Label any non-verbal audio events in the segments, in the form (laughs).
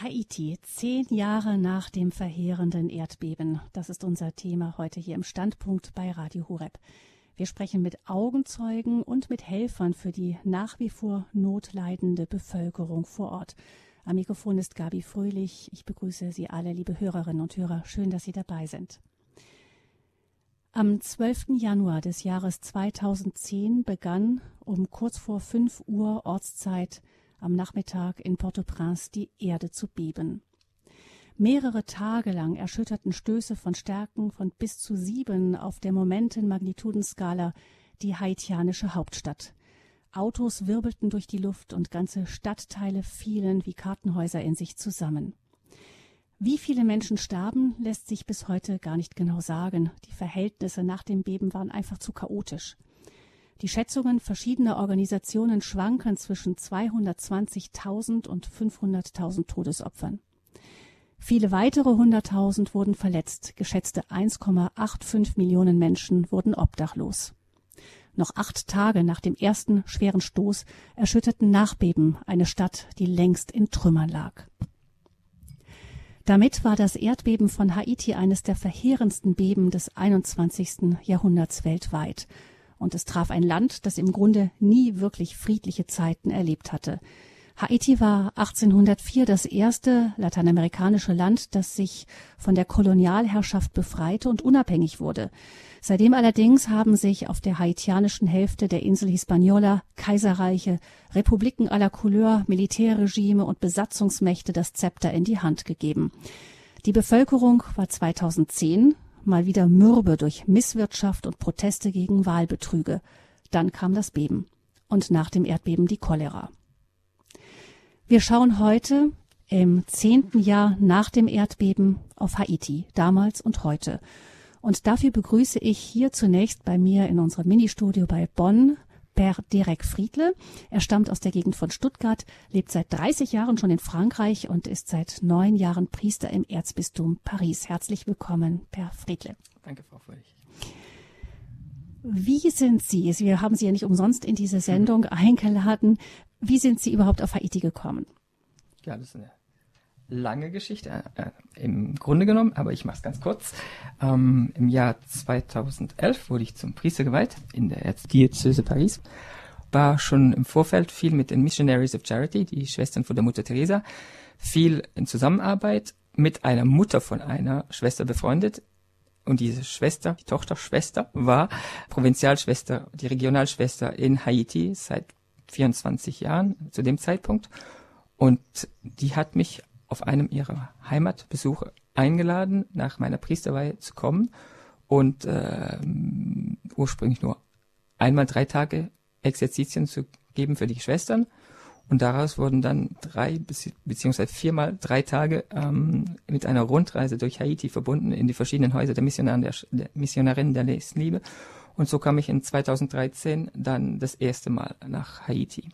Haiti, zehn Jahre nach dem verheerenden Erdbeben. Das ist unser Thema heute hier im Standpunkt bei Radio Horeb. Wir sprechen mit Augenzeugen und mit Helfern für die nach wie vor notleidende Bevölkerung vor Ort. Am Mikrofon ist Gabi Fröhlich. Ich begrüße Sie alle, liebe Hörerinnen und Hörer. Schön, dass Sie dabei sind. Am 12. Januar des Jahres 2010 begann um kurz vor 5 Uhr Ortszeit am Nachmittag in Port-au-Prince die Erde zu beben. Mehrere Tage lang erschütterten Stöße von Stärken von bis zu sieben auf der Momenten-Magnitudenskala die haitianische Hauptstadt. Autos wirbelten durch die Luft und ganze Stadtteile fielen wie Kartenhäuser in sich zusammen. Wie viele Menschen starben, lässt sich bis heute gar nicht genau sagen. Die Verhältnisse nach dem Beben waren einfach zu chaotisch. Die Schätzungen verschiedener Organisationen schwanken zwischen 220.000 und 500.000 Todesopfern. Viele weitere 100.000 wurden verletzt, geschätzte 1,85 Millionen Menschen wurden obdachlos. Noch acht Tage nach dem ersten schweren Stoß erschütterten Nachbeben eine Stadt, die längst in Trümmern lag. Damit war das Erdbeben von Haiti eines der verheerendsten Beben des 21. Jahrhunderts weltweit und es traf ein Land, das im Grunde nie wirklich friedliche Zeiten erlebt hatte. Haiti war 1804 das erste lateinamerikanische Land, das sich von der Kolonialherrschaft befreite und unabhängig wurde. Seitdem allerdings haben sich auf der haitianischen Hälfte der Insel Hispaniola Kaiserreiche, Republiken aller Couleur, Militärregime und Besatzungsmächte das Zepter in die Hand gegeben. Die Bevölkerung war 2010 mal wieder mürbe durch Misswirtschaft und Proteste gegen Wahlbetrüge. Dann kam das Beben und nach dem Erdbeben die Cholera. Wir schauen heute im zehnten Jahr nach dem Erdbeben auf Haiti, damals und heute. Und dafür begrüße ich hier zunächst bei mir in unserem Ministudio bei Bonn Per Derek Friedle. Er stammt aus der Gegend von Stuttgart, lebt seit 30 Jahren schon in Frankreich und ist seit neun Jahren Priester im Erzbistum Paris. Herzlich willkommen, Per Friedle. Danke, Frau Fröhlich. Wie sind Sie, wir haben Sie ja nicht umsonst in diese Sendung mhm. (laughs) eingeladen, wie sind Sie überhaupt auf Haiti gekommen? Ja, das ist eine lange Geschichte äh, im Grunde genommen, aber ich mache es ganz kurz. Ähm, Im Jahr 2011 wurde ich zum Priester geweiht in der Erzdiözese Paris. War schon im Vorfeld viel mit den Missionaries of Charity, die Schwestern von der Mutter Teresa, viel in Zusammenarbeit mit einer Mutter von einer Schwester befreundet. Und diese Schwester, die Tochterschwester, war Provinzialschwester, die Regionalschwester in Haiti seit 24 Jahren zu dem Zeitpunkt. Und die hat mich auf einem ihrer Heimatbesuche eingeladen, nach meiner Priesterweihe zu kommen und äh, ursprünglich nur einmal drei Tage Exerzitien zu geben für die Schwestern. Und daraus wurden dann drei beziehungsweise viermal drei Tage ähm, mit einer Rundreise durch Haiti verbunden in die verschiedenen Häuser der, Missionaren der, der Missionarinnen der Nächstenliebe. Und so kam ich in 2013 dann das erste Mal nach Haiti.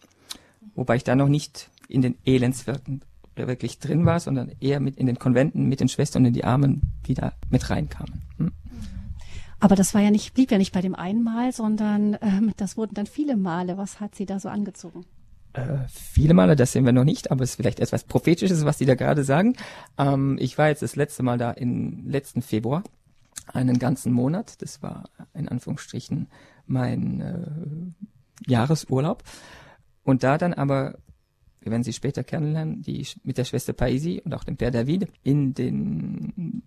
Wobei ich da noch nicht in den Elendsvierteln wirklich drin war, sondern eher mit in den Konventen mit den Schwestern in die Armen, die da mit reinkamen. Hm? Aber das war ja nicht, blieb ja nicht bei dem einen Mal, sondern ähm, das wurden dann viele Male. Was hat sie da so angezogen? Äh, viele Male, das sehen wir noch nicht, aber es ist vielleicht etwas Prophetisches, was Sie da gerade sagen. Ähm, ich war jetzt das letzte Mal da im letzten Februar, einen ganzen Monat. Das war in Anführungsstrichen mein äh, Jahresurlaub. Und da dann aber wir werden sie später kennenlernen, die mit der Schwester Paisi und auch dem Père David in den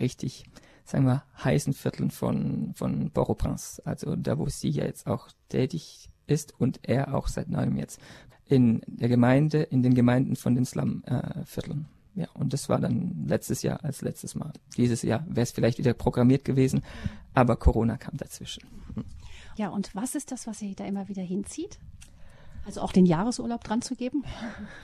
richtig, sagen wir, heißen Vierteln von, von Port-au-Prince, also da, wo sie ja jetzt auch tätig ist und er auch seit neuem jetzt in der Gemeinde, in den Gemeinden von den Slum-Vierteln. Äh, ja, und das war dann letztes Jahr als letztes Mal. Dieses Jahr wäre es vielleicht wieder programmiert gewesen, aber Corona kam dazwischen. Ja, und was ist das, was Sie da immer wieder hinzieht? Also auch den Jahresurlaub dran zu geben?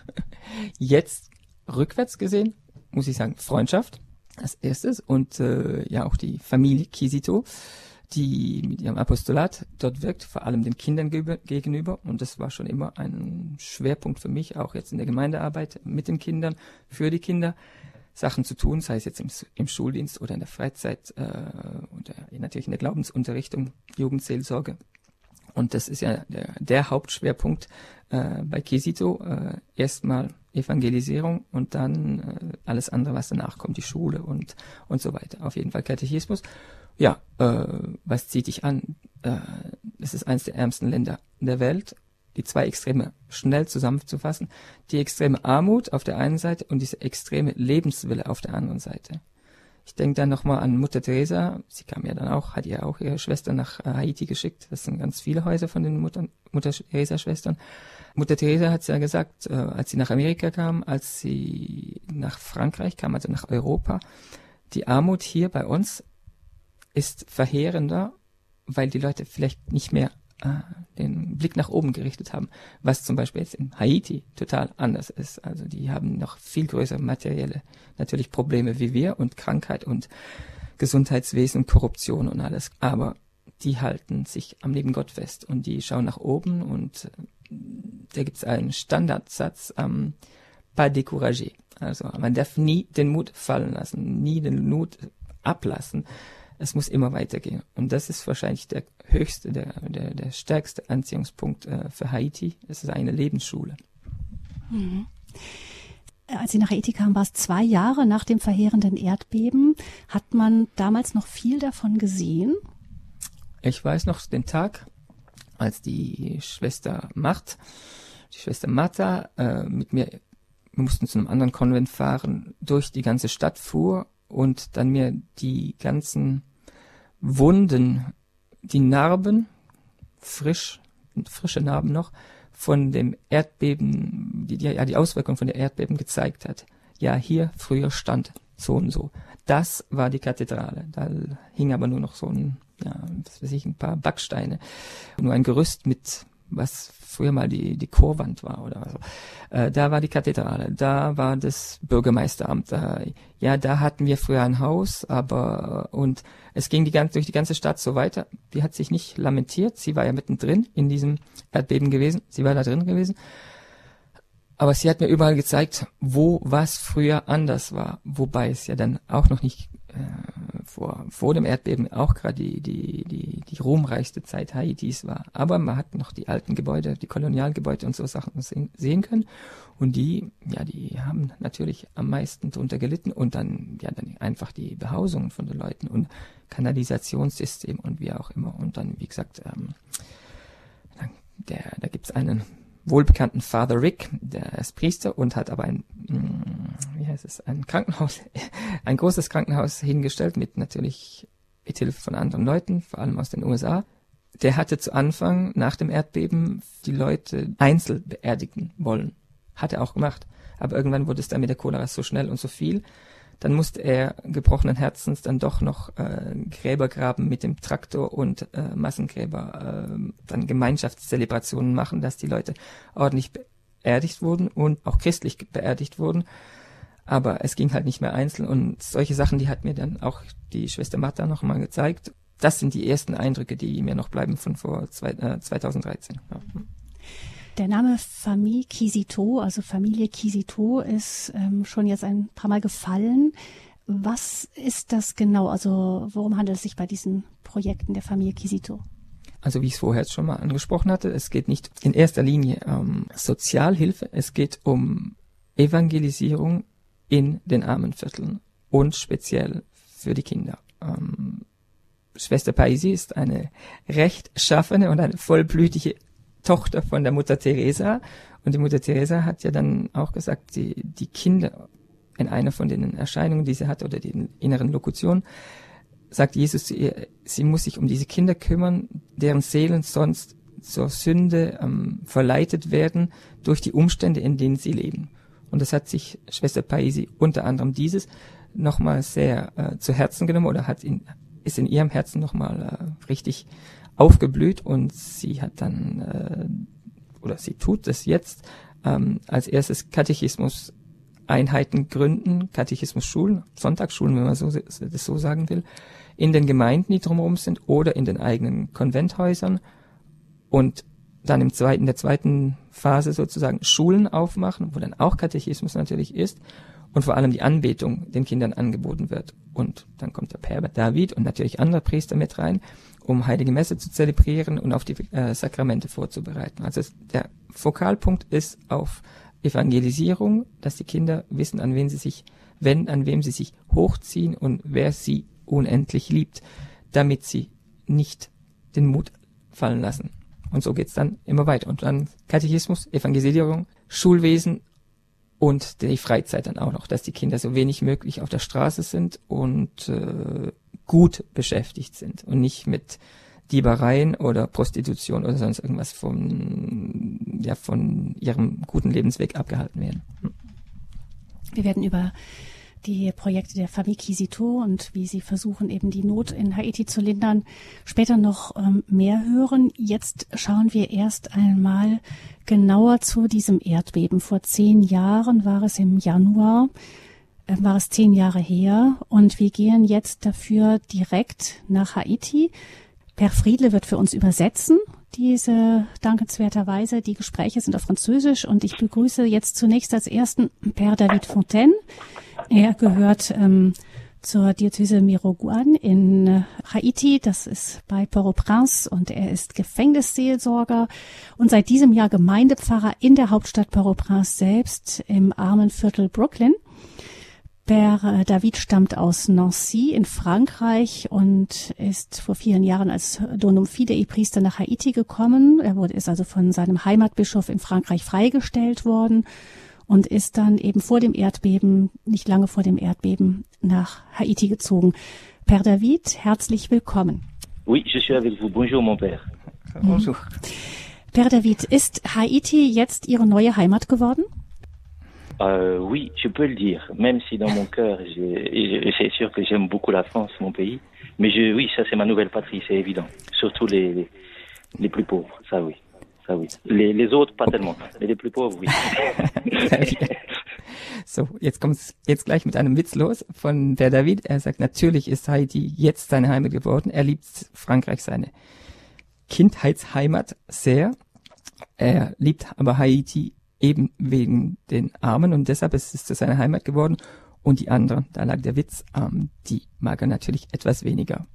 (laughs) Jetzt rückwärts gesehen, muss ich sagen, Freundschaft als erstes und äh, ja auch die Familie Kisito, die mit ihrem Apostolat dort wirkt, vor allem den Kindern gegenüber. Und das war schon immer ein Schwerpunkt für mich, auch jetzt in der Gemeindearbeit mit den Kindern, für die Kinder. Sachen zu tun, sei es jetzt im, im Schuldienst oder in der Freizeit äh, und äh, natürlich in der Glaubensunterrichtung, Jugendseelsorge Und das ist ja der, der Hauptschwerpunkt äh, bei Kisito. Äh, erstmal Evangelisierung und dann äh, alles andere, was danach kommt, die Schule und, und so weiter. Auf jeden Fall Katechismus. Ja, äh, was zieht dich an? Äh, es ist eines der ärmsten Länder der Welt. Die zwei Extreme schnell zusammenzufassen. Die extreme Armut auf der einen Seite und diese extreme Lebenswille auf der anderen Seite. Ich denke dann nochmal an Mutter Teresa. Sie kam ja dann auch, hat ja auch ihre Schwester nach äh, Haiti geschickt. Das sind ganz viele Häuser von den Mutter, Mutter Teresa Schwestern. Mutter Teresa hat ja gesagt, äh, als sie nach Amerika kam, als sie nach Frankreich kam, also nach Europa, die Armut hier bei uns ist verheerender, weil die Leute vielleicht nicht mehr äh, den Blick nach oben gerichtet haben, was zum Beispiel jetzt in Haiti total anders ist. Also die haben noch viel größere materielle natürlich Probleme wie wir und Krankheit und Gesundheitswesen, Korruption und alles. Aber die halten sich am lieben Gott fest und die schauen nach oben und äh, da gibt es einen Standardsatz, ähm, pas découragé. Also man darf nie den Mut fallen lassen, nie den Mut ablassen es muss immer weitergehen. Und das ist wahrscheinlich der höchste, der, der, der stärkste Anziehungspunkt äh, für Haiti. Es ist eine Lebensschule. Mhm. Als Sie nach Haiti kamen, war es zwei Jahre nach dem verheerenden Erdbeben. Hat man damals noch viel davon gesehen? Ich weiß noch den Tag, als die Schwester Macht, die Schwester Martha, äh, mit mir, wir mussten zu einem anderen Konvent fahren, durch die ganze Stadt fuhr und dann mir die ganzen Wunden, die Narben, frisch, frische Narben noch, von dem Erdbeben, die, ja, die Auswirkungen von der Erdbeben gezeigt hat. Ja, hier früher stand so und so. Das war die Kathedrale. Da hing aber nur noch so ein, ja, was weiß ich, ein paar Backsteine. Nur ein Gerüst mit was früher mal die, die Chorwand war oder so. Äh, da war die Kathedrale, da war das Bürgermeisteramt. Da, ja, da hatten wir früher ein Haus, aber und es ging die ganze, durch die ganze Stadt so weiter. Die hat sich nicht lamentiert, sie war ja mittendrin in diesem Erdbeben gewesen, sie war da drin gewesen. Aber sie hat mir überall gezeigt, wo was früher anders war, wobei es ja dann auch noch nicht vor, vor dem Erdbeben auch gerade die, die, die, die ruhmreichste Zeit Haitis war. Aber man hat noch die alten Gebäude, die Kolonialgebäude und so Sachen sehen, sehen können. Und die, ja, die haben natürlich am meisten darunter gelitten und dann, ja, dann einfach die Behausungen von den Leuten und Kanalisationssystem und wie auch immer. Und dann, wie gesagt, ähm, der, da gibt's einen wohlbekannten Father Rick, der ist Priester und hat aber ein, mm, wie heißt es, ein Krankenhaus, (laughs) ein großes Krankenhaus hingestellt mit natürlich mit Hilfe von anderen Leuten, vor allem aus den USA. Der hatte zu Anfang nach dem Erdbeben die Leute einzeln beerdigen wollen. Hat er auch gemacht. Aber irgendwann wurde es dann mit der Cholera so schnell und so viel, dann musste er gebrochenen Herzens dann doch noch äh, Gräber graben mit dem Traktor und äh, Massengräber, äh, dann Gemeinschaftszelebrationen machen, dass die Leute ordentlich beerdigt wurden und auch christlich beerdigt wurden. Aber es ging halt nicht mehr einzeln und solche Sachen, die hat mir dann auch die Schwester Martha nochmal gezeigt. Das sind die ersten Eindrücke, die mir noch bleiben von vor zwei, äh, 2013. Ja. Der Name Famille Kisito, also Familie Kisito, ist ähm, schon jetzt ein paar Mal gefallen. Was ist das genau? Also worum handelt es sich bei diesen Projekten der Familie Kisito? Also wie ich es vorher schon mal angesprochen hatte, es geht nicht in erster Linie um Sozialhilfe, es geht um Evangelisierung in den Armenvierteln und speziell für die Kinder. Ähm, Schwester Paisi ist eine rechtschaffene und eine vollblütige Tochter von der Mutter Teresa. Und die Mutter Teresa hat ja dann auch gesagt, die, die Kinder in einer von den Erscheinungen, die sie hat, oder den inneren Lokutionen, sagt Jesus zu ihr, sie muss sich um diese Kinder kümmern, deren Seelen sonst zur Sünde ähm, verleitet werden durch die Umstände, in denen sie leben. Und das hat sich Schwester Paisi unter anderem dieses nochmal sehr äh, zu Herzen genommen oder hat in, ist in ihrem Herzen nochmal äh, richtig aufgeblüht und sie hat dann, äh, oder sie tut es jetzt, ähm, als erstes Katechismus Einheiten gründen, Katechismusschulen, Sonntagsschulen, wenn man so, das so sagen will, in den Gemeinden, die drumherum sind, oder in den eigenen Konventhäusern und dann im zweiten, der zweiten Phase sozusagen Schulen aufmachen, wo dann auch Katechismus natürlich ist und vor allem die Anbetung den Kindern angeboten wird. Und dann kommt der Herbert David und natürlich andere Priester mit rein um Heilige Messe zu zelebrieren und auf die äh, Sakramente vorzubereiten. Also der Fokalpunkt ist auf Evangelisierung, dass die Kinder wissen, an wen sie sich wenden, an wem sie sich hochziehen und wer sie unendlich liebt, damit sie nicht den Mut fallen lassen. Und so geht's dann immer weiter. Und dann Katechismus, Evangelisierung, Schulwesen und die Freizeit dann auch noch, dass die Kinder so wenig möglich auf der Straße sind und äh, gut beschäftigt sind und nicht mit Diebereien oder Prostitution oder sonst irgendwas von, ja, von ihrem guten Lebensweg abgehalten werden. Wir werden über die Projekte der Famille Kisito und wie sie versuchen, eben die Not in Haiti zu lindern, später noch ähm, mehr hören. Jetzt schauen wir erst einmal genauer zu diesem Erdbeben. Vor zehn Jahren war es im Januar, äh, war es zehn Jahre her und wir gehen jetzt dafür direkt nach Haiti. Per Friedle wird für uns übersetzen diese dankenswerterweise. Die Gespräche sind auf Französisch und ich begrüße jetzt zunächst als ersten Père David Fontaine. Er gehört ähm, zur Diözese Miroguan in äh, Haiti. Das ist bei Port-au-Prince und er ist Gefängnisseelsorger und seit diesem Jahr Gemeindepfarrer in der Hauptstadt Port-au-Prince selbst im armen Viertel Brooklyn. Père äh, David stammt aus Nancy in Frankreich und ist vor vielen Jahren als Donum Fidei Priester nach Haiti gekommen. Er wurde, ist also von seinem Heimatbischof in Frankreich freigestellt worden und ist dann eben vor dem Erdbeben, nicht lange vor dem Erdbeben, nach Haiti gezogen. Père David, herzlich willkommen. Oui, je suis avec vous. Bonjour, mon père. Bonjour. Père David, ist Haiti jetzt Ihre neue Heimat geworden? Euh, oui, je peux le dire, même si dans mon cœur, c'est sûr que j'aime beaucoup la France, mon pays. Mais je, oui, ça c'est ma nouvelle patrie, c'est évident. Surtout les, les plus pauvres, ça oui. Ça oui. Les, les autres pas tellement, mais les plus pauvres, oui. (laughs) so, jetzt kommt's jetzt gleich mit einem Witz los von der David. Er sagt, natürlich ist Haiti jetzt seine Heimat geworden. Er liebt Frankreich, seine Kindheitsheimat sehr. Er liebt aber Haiti eben wegen den Armen und deshalb ist es zu seiner Heimat geworden. Und die anderen, da lag der Witz, ähm, die mag er natürlich etwas weniger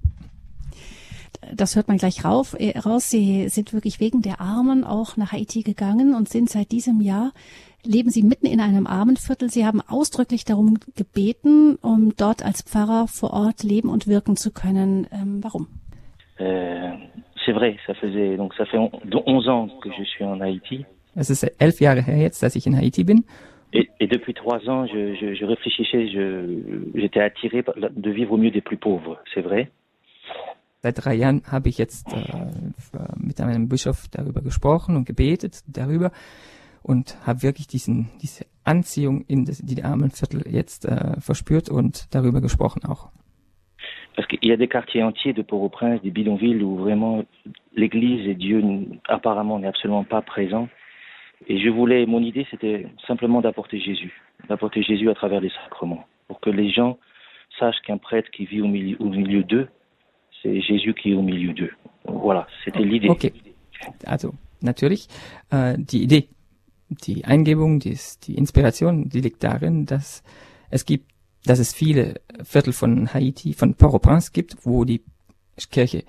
das hört man gleich rauf, äh, raus. Sie sind wirklich wegen der Armen auch nach Haiti gegangen und sind seit diesem Jahr leben Sie mitten in einem Armenviertel. Sie haben ausdrücklich darum gebeten, um dort als Pfarrer vor Ort leben und wirken zu können. Ähm, warum? Euh, c'est vrai, ça faisait donc ça fait 11 ans que je suis en Haïti. Es ist elf Jahre her jetzt, dass ich in Haiti bin. Et, et depuis trois ans, je, je, je réfléchissais, j'étais attiré de vivre au milieu des plus pauvres, c'est vrai. Seit drei Jahren habe ich jetzt äh, mit einem Bischof darüber gesprochen und gebetet darüber und habe wirklich diesen, diese Anziehung in das, die Armenviertel jetzt äh, verspürt und darüber gesprochen auch. Parce qu'il y a des quartiers entiers de Port-au-Prince, des bidonvilles où vraiment l'Église et Dieu apparemment n'est absolument pas présent. Et je voulais, mon idée, c'était simplement d'apporter Jésus, d'apporter Jésus à travers les sacrements, pour que les gens sachent qu'un prêtre qui vit au milieu, au milieu d'eux, c'est Jésus qui est au milieu d'eux. Voilà, c'était l'idée. Okay, also natürlich äh, die Idee, die Eingebung, die, die Inspiration, die liegt darin, dass es gibt, dass es viele Viertel von Haiti, von Port-au-Prince gibt, wo die Kirche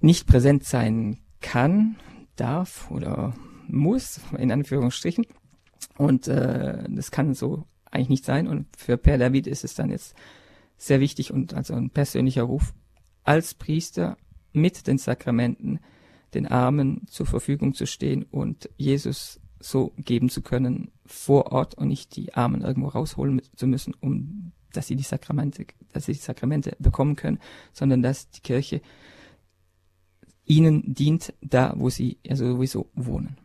nicht präsent sein kann, darf oder muss, in Anführungsstrichen. Und äh, das kann so eigentlich nicht sein. Und für Per David ist es dann jetzt sehr wichtig und also ein persönlicher Ruf, als Priester mit den Sakramenten den Armen zur Verfügung zu stehen und Jesus so geben zu können vor Ort und nicht die Armen irgendwo rausholen zu müssen, um dass sie die Sakramente, dass sie die Sakramente bekommen können, sondern dass die Kirche ihnen dient, da wo sie ja sowieso wohnen.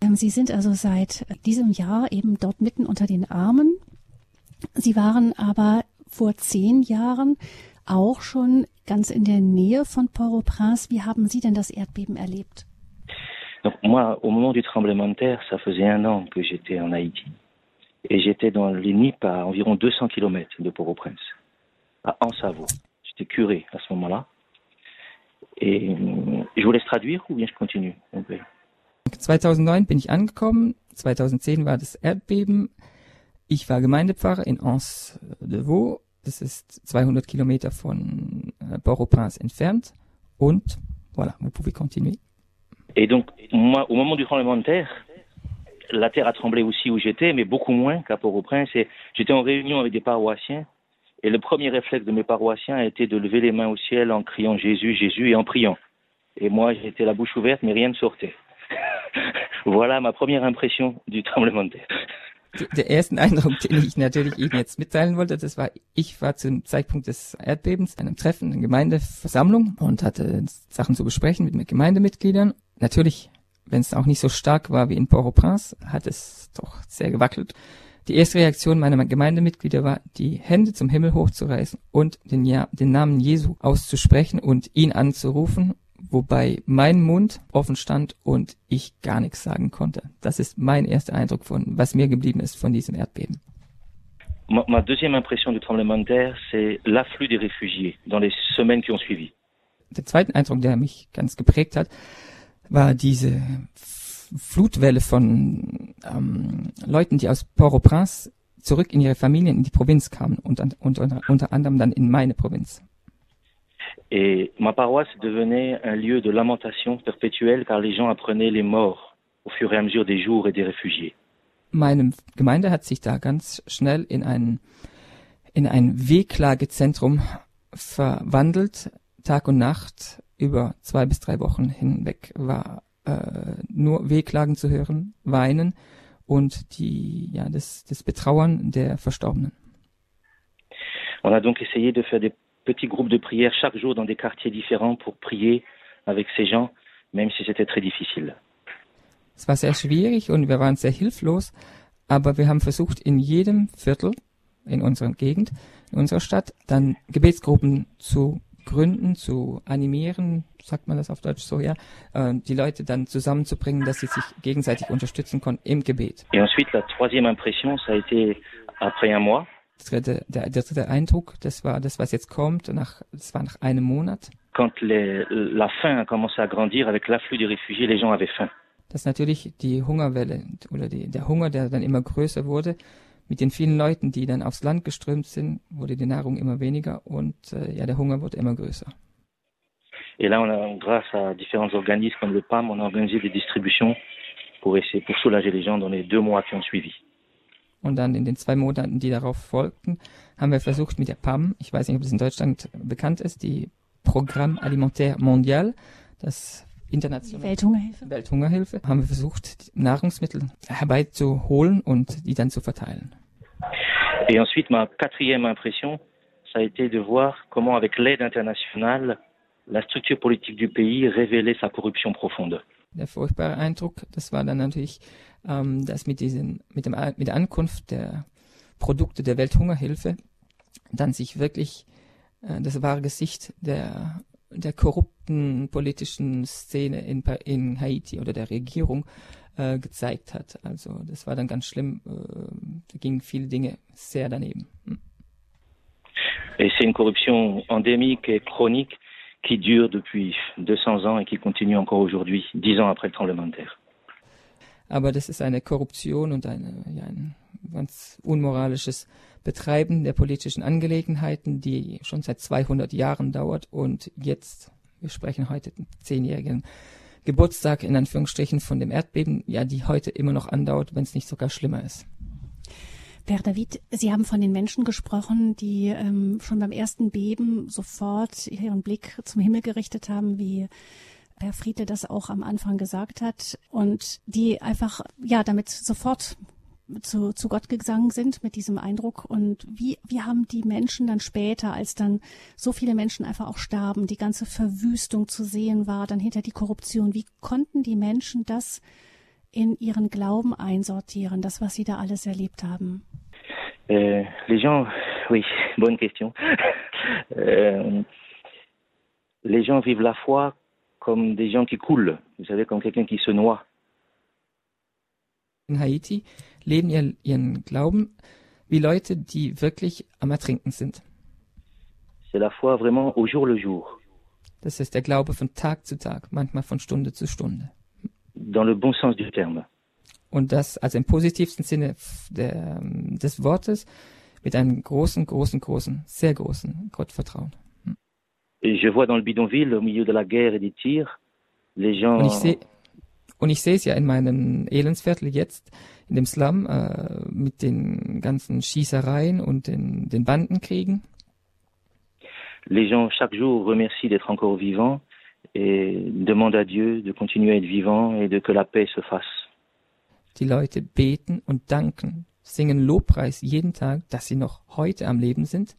Ähm, sie sind also seit diesem Jahr eben dort mitten unter den Armen. Sie waren aber vor zehn Jahren auch schon ganz in der Nähe von Port-au-Prince. Wie haben Sie denn das Erdbeben erlebt? Donc moi, au moment du tremblement de terre, ça faisait un an que j'étais en Haïti. Et j'étais dans les NIP à environ 200 km de Port-au-Prince, à Ansavo. J'étais curé à ce moment-là. Et euh, je vous laisse traduire ou bien je continue 2009 bin ich angekommen. 2010 war das Erdbeben. Ich war Gemeindepfarrer in Anse-de-Vaux Das ist 200 Kilometer von äh, Port-au-Prince entfernt. Und voilà, vous pouvez continuer. Et donc, moi, au moment du tremblement de terre, la terre a tremblé aussi où j'étais, mais beaucoup moins qu'à Port-au-Prince. J'étais en réunion avec des paroissiens. Et le premier réflexe de mes paroissiens a été de lever les mains au ciel en criant Jésus, Jésus et en priant. Et moi, j'étais la bouche ouverte, mais rien ne sortait. (laughs) voilà ma première impression du tremblement de terre. Der erste Eindruck, den ich natürlich Ihnen jetzt mitteilen wollte, das war, ich war zum Zeitpunkt des Erdbebens einem Treffen, einer Gemeindeversammlung und hatte Sachen zu besprechen mit Gemeindemitgliedern. Natürlich, wenn es auch nicht so stark war wie in Port-au-Prince, hat es doch sehr gewackelt. Die erste Reaktion meiner Gemeindemitglieder war, die Hände zum Himmel hochzureißen und den, ja den Namen Jesu auszusprechen und ihn anzurufen wobei mein Mund offen stand und ich gar nichts sagen konnte. Das ist mein erster Eindruck von, was mir geblieben ist von diesem Erdbeben. Ma, ma deuxième impression du tremblement de terre, c'est l'afflux des réfugiés dans les semaines qui ont suivi. Der zweite Eindruck, der mich ganz geprägt hat, war diese Flutwelle von ähm, Leuten, die aus Port-au-Prince zurück in ihre Familien in die Provinz kamen und, und, und unter anderem dann in meine Provinz. Et ma paroisse devenait un lieu de lamentation perpétuelle car les gens apprenaient les morts au fur et à mesure des jours et des réfugiés. Meine Gemeinde hat sich da ganz schnell in ein, in ein Wehklagezentrum verwandelt. Tag und Nacht über zwei bis drei Wochen hinweg war äh, nur Wehklagen zu hören, Weinen und die, ja, das, das Betrauern der Verstorbenen. On a donc essayé de faire des petits groupes de prière chaque jour dans des quartiers différents pour prier avec ces gens, même si c'était très difficile. Es war sehr schwierig und wir waren sehr hilflos, aber wir haben versucht, in jedem Viertel in unserer Gegend, in unserer Stadt, dann Gebetsgruppen zu gründen, zu animieren, sagt man das auf Deutsch so, ja, äh, die Leute dann zusammenzubringen, dass sie sich gegenseitig unterstützen konnten im Gebet. Et ensuite, la troisième impression, ça a été après un mois, dritte, der, der dritte Eindruck, das war das, was jetzt kommt, nach, das war nach einem Monat. Quand les, la faim a commencé à grandir avec l'afflux des réfugiés, les gens avaient faim. Dass natürlich die Hungerwelle oder die, der Hunger, der dann immer größer wurde, mit den vielen Leuten, die dann aufs Land geströmt sind, wurde die Nahrung immer weniger und äh, ja, der Hunger wurde immer größer. Et là, on a, grâce à différents organismes comme le PAM, on a organisé des distributions pour essayer, pour soulager les gens dans les deux mois qui ont suivi. Und dann in den zwei Monaten, die darauf folgten, haben wir versucht mit der PAM, ich weiß nicht, ob es in Deutschland bekannt ist, die Programme Alimentaire Mondial, das internationale Welthungerhilfe. Welthungerhilfe, haben wir versucht, Nahrungsmittel herbeizuholen und die dann zu verteilen. Et ensuite, ma quatrième impression, ça a été de voir comment, avec l'aide internationale, la structure politique du pays révélait sa corruption profonde. Der furchtbare Eindruck, das war dann natürlich, ähm, dass mit diesen, mit dem, mit der Ankunft der Produkte der Welthungerhilfe dann sich wirklich äh, das wahre Gesicht der der korrupten politischen Szene in, in Haiti oder der Regierung äh, gezeigt hat. Also das war dann ganz schlimm. Äh, da gingen viele Dinge sehr daneben. Hm. C'est une corruption endémique et chronique qui dure depuis 200 ans et qui continue encore aujourd'hui, dix ans après le tremblement de terre. Aber das ist eine Korruption und eine, ja, ein ganz unmoralisches Betreiben der politischen Angelegenheiten, die schon seit 200 Jahren dauert und jetzt, wir sprechen heute den zehnjährigen Geburtstag in Anführungsstrichen von dem Erdbeben, ja, die heute immer noch andauert, wenn es nicht sogar schlimmer ist. Père David, Sie haben von den Menschen gesprochen, die ähm, schon beim ersten Beben sofort ihren Blick zum Himmel gerichtet haben, wie Herr Friede das auch am Anfang gesagt hat, und die einfach ja damit sofort zu, zu Gott gegangen sind mit diesem Eindruck. Und wie, wie haben die Menschen dann später, als dann so viele Menschen einfach auch starben, die ganze Verwüstung zu sehen war, dann hinter die Korruption, wie konnten die Menschen das in ihren Glauben einsortieren, das, was sie da alles erlebt haben? Euh, les gens, oui, bonne question. (laughs) Euh, les gens vivent la foi comme des gens qui coulent, vous savez, comme quelqu'un qui se noie. In Haiti leben ihr, ihren Glauben wie Leute, die wirklich am Ertrinken sind. C'est la foi vraiment au jour le jour. Das ist der Glaube von Tag zu Tag, manchmal von Stunde zu Stunde. Dans le bon sens du terme. Und das also im positivsten Sinne der, des Wortes mit einem großen, großen, großen, sehr großen Gottvertrauen. Et je vois dans le bidonville, au milieu de la guerre et des tirs, les gens. Und ich sehe und ich sehe es ja in meinem Elendsviertel jetzt, in dem Slum, äh, mit den ganzen Schießereien und den, den Bandenkriegen. Les gens chaque jour remercient d'être encore vivants et demandent à Dieu de continuer à être vivant et de que la paix se fasse. Die Leute beten und danken, singen Lobpreis jeden Tag, dass sie noch heute am Leben sind,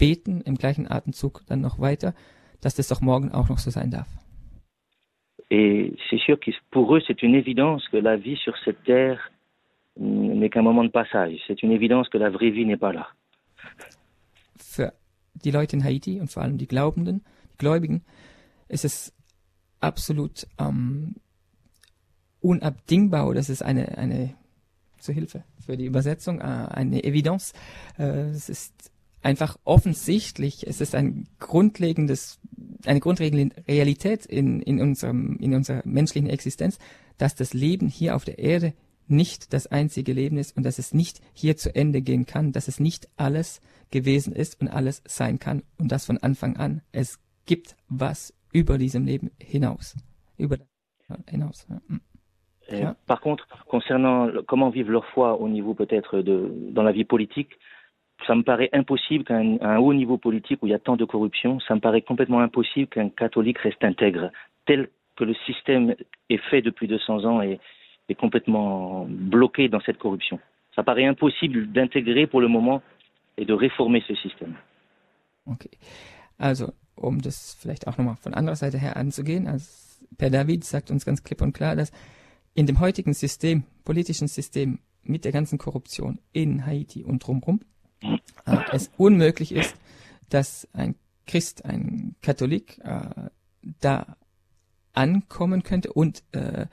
beten im gleichen Atemzug dann noch weiter, dass das doch morgen auch noch so sein darf. Et c'est sûr que pour eux, c'est une évidence que la vie sur cette terre n'est qu'un moment de passage. C'est une évidence que la vraie vie n'est pas là. Für die Leute in Haiti und vor allem die Glaubenden, die Gläubigen, ist es absolut ähm, unabdingbar es ist eine, eine zur Hilfe für die Übersetzung, äh, eine Evidence. Äh, es ist einfach offensichtlich, es ist ein grundlegendes, eine grundlegende Realität in, in, unserem, in unserer menschlichen Existenz, dass das Leben hier auf der Erde nicht das einzige Leben ist und dass es nicht hier zu Ende gehen kann, dass es nicht alles gewesen ist und alles sein kann und das von Anfang an. Es gibt was über diesem Leben hinaus. Über hinaus. Ja. Ja. Par contre, concernant comment vivent leur foi au niveau peut-être de dans la vie politique, ça me paraît impossible qu'à un, un, haut niveau politique où il y a tant de corruption, ça me paraît complètement impossible qu'un catholique reste intègre, tel que le système est fait depuis 200 ans et est complètement bloqué dans cette corruption. Ça paraît impossible d'intégrer pour le moment et de réformer ce système. Okay. Also, um das vielleicht auch nochmal von anderer Seite her anzugehen, also Per David sagt uns ganz klipp und klar, dass in dem heutigen System, politischen System, mit der ganzen Korruption in Haiti und drumherum, äh, es unmöglich ist, dass ein Christ, ein Katholik äh, da ankommen könnte und äh,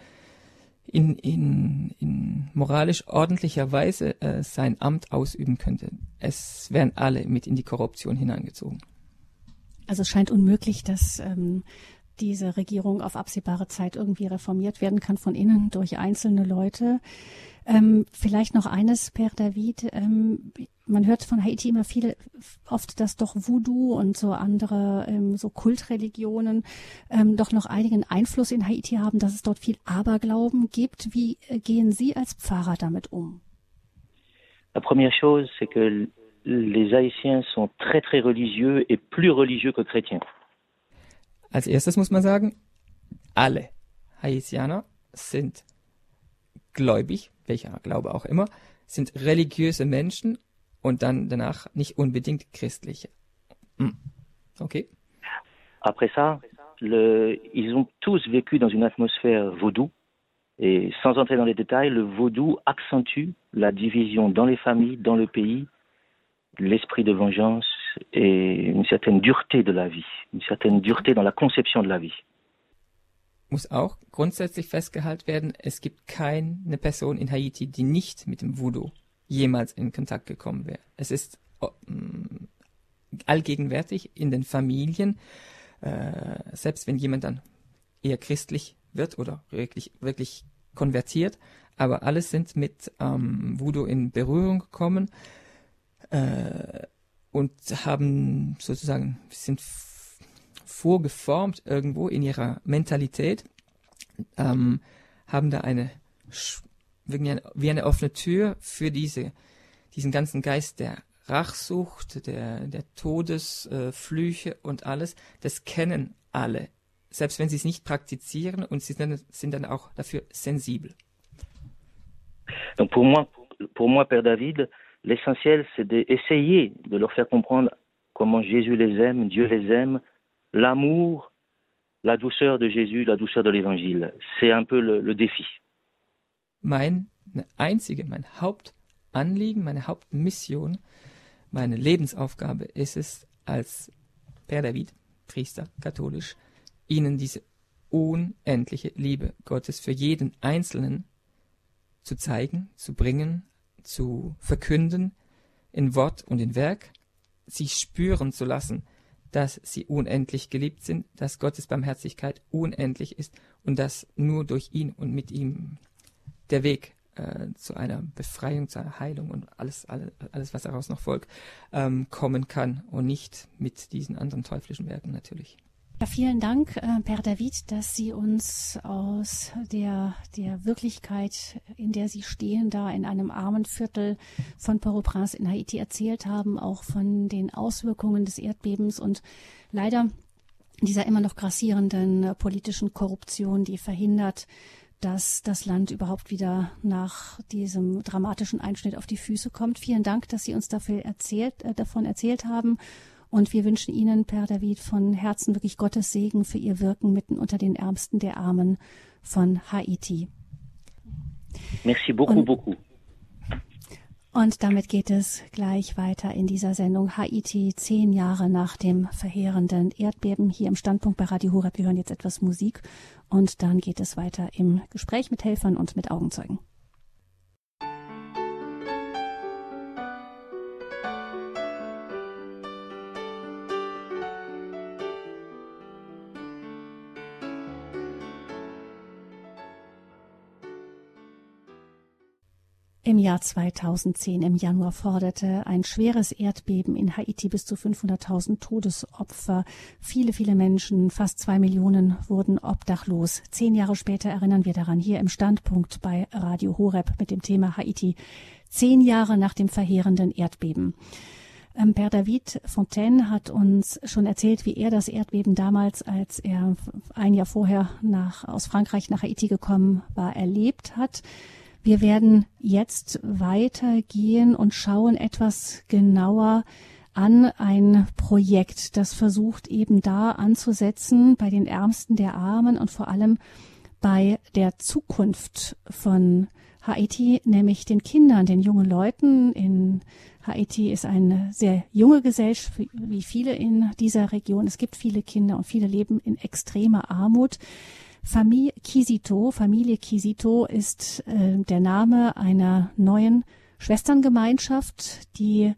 in, in, in moralisch ordentlicher Weise äh, sein Amt ausüben könnte. Es werden alle mit in die Korruption hineingezogen. Also es scheint unmöglich, dass ähm, diese Regierung auf absehbare Zeit irgendwie reformiert werden kann von innen durch einzelne Leute. Ähm, vielleicht noch eines, Per David. Ähm, man hört von Haiti immer viel, oft, dass doch Voodoo und so andere ähm, so Kultreligionen ähm, doch noch einigen Einfluss in Haiti haben, dass es dort viel Aberglauben gibt. Wie äh, gehen Sie als Pfarrer damit um? La première chose, c'est que les Haïtiens sont très très religieux et plus religieux que chrétiens. Als erstes muss man sagen, alle Haitianer sind gläubig, welcher Glaube auch immer, sind religiöse Menschen und dann danach nicht unbedingt christliche. Okay. Après ça, le, ils ont tous vécu dans une atmosphère vaudou. Et sans entrer dans les détails, le vaudou accentue la division dans les familles, dans le pays, l'esprit de vengeance et une certaine dureté de la vie, une certaine dureté dans la conception de la vie. Muss auch grundsätzlich festgehalten werden, es gibt keine Person in Haiti, die nicht mit dem Voodoo jemals in Kontakt gekommen wäre. Es ist ähm, allgegenwärtig in den Familien, äh, selbst wenn jemand dann eher christlich wird oder wirklich, wirklich konvertiert, aber alles sind mit ähm, Voodoo in Berührung gekommen äh, und haben sozusagen, sind vorgeformt irgendwo in ihrer Mentalität, ähm, haben da eine wie eine offene Tür für diese, diesen ganzen Geist der Rachsucht, der, der Todesflüche äh, und alles, das kennen alle, selbst wenn sie es nicht praktizieren und sie sind, sind dann auch dafür sensibel. Donc pour moi, pour moi, Père David, l'essentiel, c'est d'essayer de leur faire comprendre comment Jésus les aime, Dieu les aime, l'amour, la douceur de Jésus, la douceur de l'Évangile. C'est un peu le, le défi. Meine einzige, mein Hauptanliegen, meine Hauptmission, meine Lebensaufgabe ist es, als Per David, Priester, katholisch, ihnen diese unendliche Liebe Gottes für jeden Einzelnen zu zeigen, zu bringen, zu verkünden, in Wort und in Werk, sie spüren zu lassen, dass sie unendlich geliebt sind, dass Gottes Barmherzigkeit unendlich ist und dass nur durch ihn und mit ihm der Weg äh, zu einer Befreiung, zu einer Heilung und alles, alles, alles was daraus noch folgt, ähm, kommen kann und nicht mit diesen anderen teuflischen Werken natürlich. Ja, vielen Dank, äh, Per David, dass Sie uns aus der, der Wirklichkeit, in der Sie stehen, da in einem armen Viertel von Port-au-Prince in Haiti erzählt haben, auch von den Auswirkungen des Erdbebens und leider dieser immer noch grassierenden äh, politischen Korruption, die verhindert, dass das Land überhaupt wieder nach diesem dramatischen Einschnitt auf die Füße kommt. Vielen Dank, dass Sie uns dafür erzählt, äh, davon erzählt haben und wir wünschen Ihnen, Per David, von Herzen wirklich Gottes Segen für Ihr Wirken mitten unter den Ärmsten der Armen von Haiti. Merci beaucoup, und, beaucoup. Und damit geht es gleich weiter in dieser Sendung Haiti, zehn Jahre nach dem verheerenden Erdbeben hier im Standpunkt bei Radio Horeb. Wir hören jetzt etwas Musik und dann geht es weiter im Gespräch mit Helfern und mit Augenzeugen. Im Jahr 2010 im Januar forderte ein schweres Erdbeben in Haiti bis zu 500.000 Todesopfer. Viele, viele Menschen, fast zwei Millionen, wurden obdachlos. Zehn Jahre später erinnern wir daran hier im Standpunkt bei Radio Horeb mit dem Thema Haiti. Zehn Jahre nach dem verheerenden Erdbeben. Ähm, Père David Fontaine hat uns schon erzählt, wie er das Erdbeben damals, als er ein Jahr vorher nach, aus Frankreich nach Haiti gekommen war, erlebt hat. Wir werden jetzt weitergehen und schauen etwas genauer an ein Projekt, das versucht eben da anzusetzen bei den Ärmsten der Armen und vor allem bei der Zukunft von Haiti, nämlich den Kindern, den jungen Leuten. In Haiti ist eine sehr junge Gesellschaft, wie viele in dieser Region. Es gibt viele Kinder und viele leben in extremer Armut. Familie Kisito, Familie Kisito ist äh, der Name einer neuen Schwesterngemeinschaft, die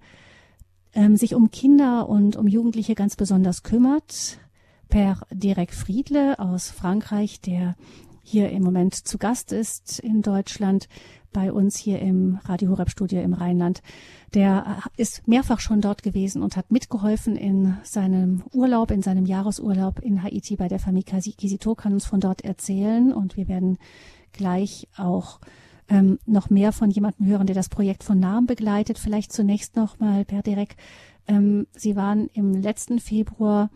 ähm, sich um Kinder und um Jugendliche ganz besonders kümmert. Per Derek Friedle aus Frankreich, der hier im Moment zu Gast ist in Deutschland, bei uns hier im Radio Horeb Studio im Rheinland. Der ist mehrfach schon dort gewesen und hat mitgeholfen in seinem Urlaub, in seinem Jahresurlaub in Haiti bei der Familie Kisito, kann uns von dort erzählen und wir werden gleich auch ähm, noch mehr von jemandem hören, der das Projekt von Namen begleitet. Vielleicht zunächst noch mal, Per Derek, ähm, Sie waren im letzten Februar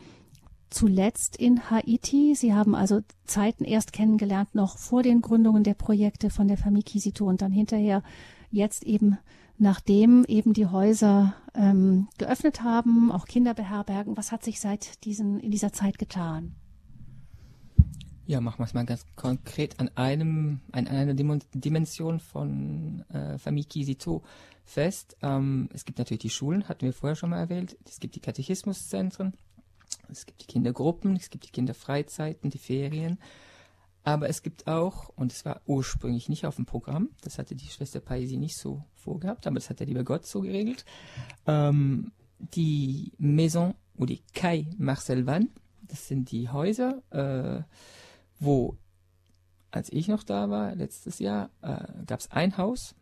zuletzt in Haiti. Sie haben also Zeiten erst kennengelernt, noch vor den Gründungen der Projekte von der Familie Kisito und dann hinterher jetzt eben, nachdem eben die Häuser ähm, geöffnet haben, auch Kinder beherbergen. Was hat sich seit diesen, in dieser Zeit getan? Ja, machen wir es mal ganz konkret an einem, an einer Dimension von äh, Famille Kisito fest. Ähm, es gibt natürlich die Schulen, hatten wir vorher schon mal erwähnt. Es gibt die Katechismuszentren, es gibt die Kindergruppen, es gibt die Kinderfreizeiten, die Ferien. Aber es gibt auch, und es war ursprünglich nicht auf dem Programm, das hatte die Schwester Paisi nicht so vorgehabt, aber das hat der liebe Gott so geregelt, ähm, die Maison oder die Kai Marcel Van, das sind die Häuser, äh, wo, als ich noch da war, letztes Jahr, äh, gab es ein Haus,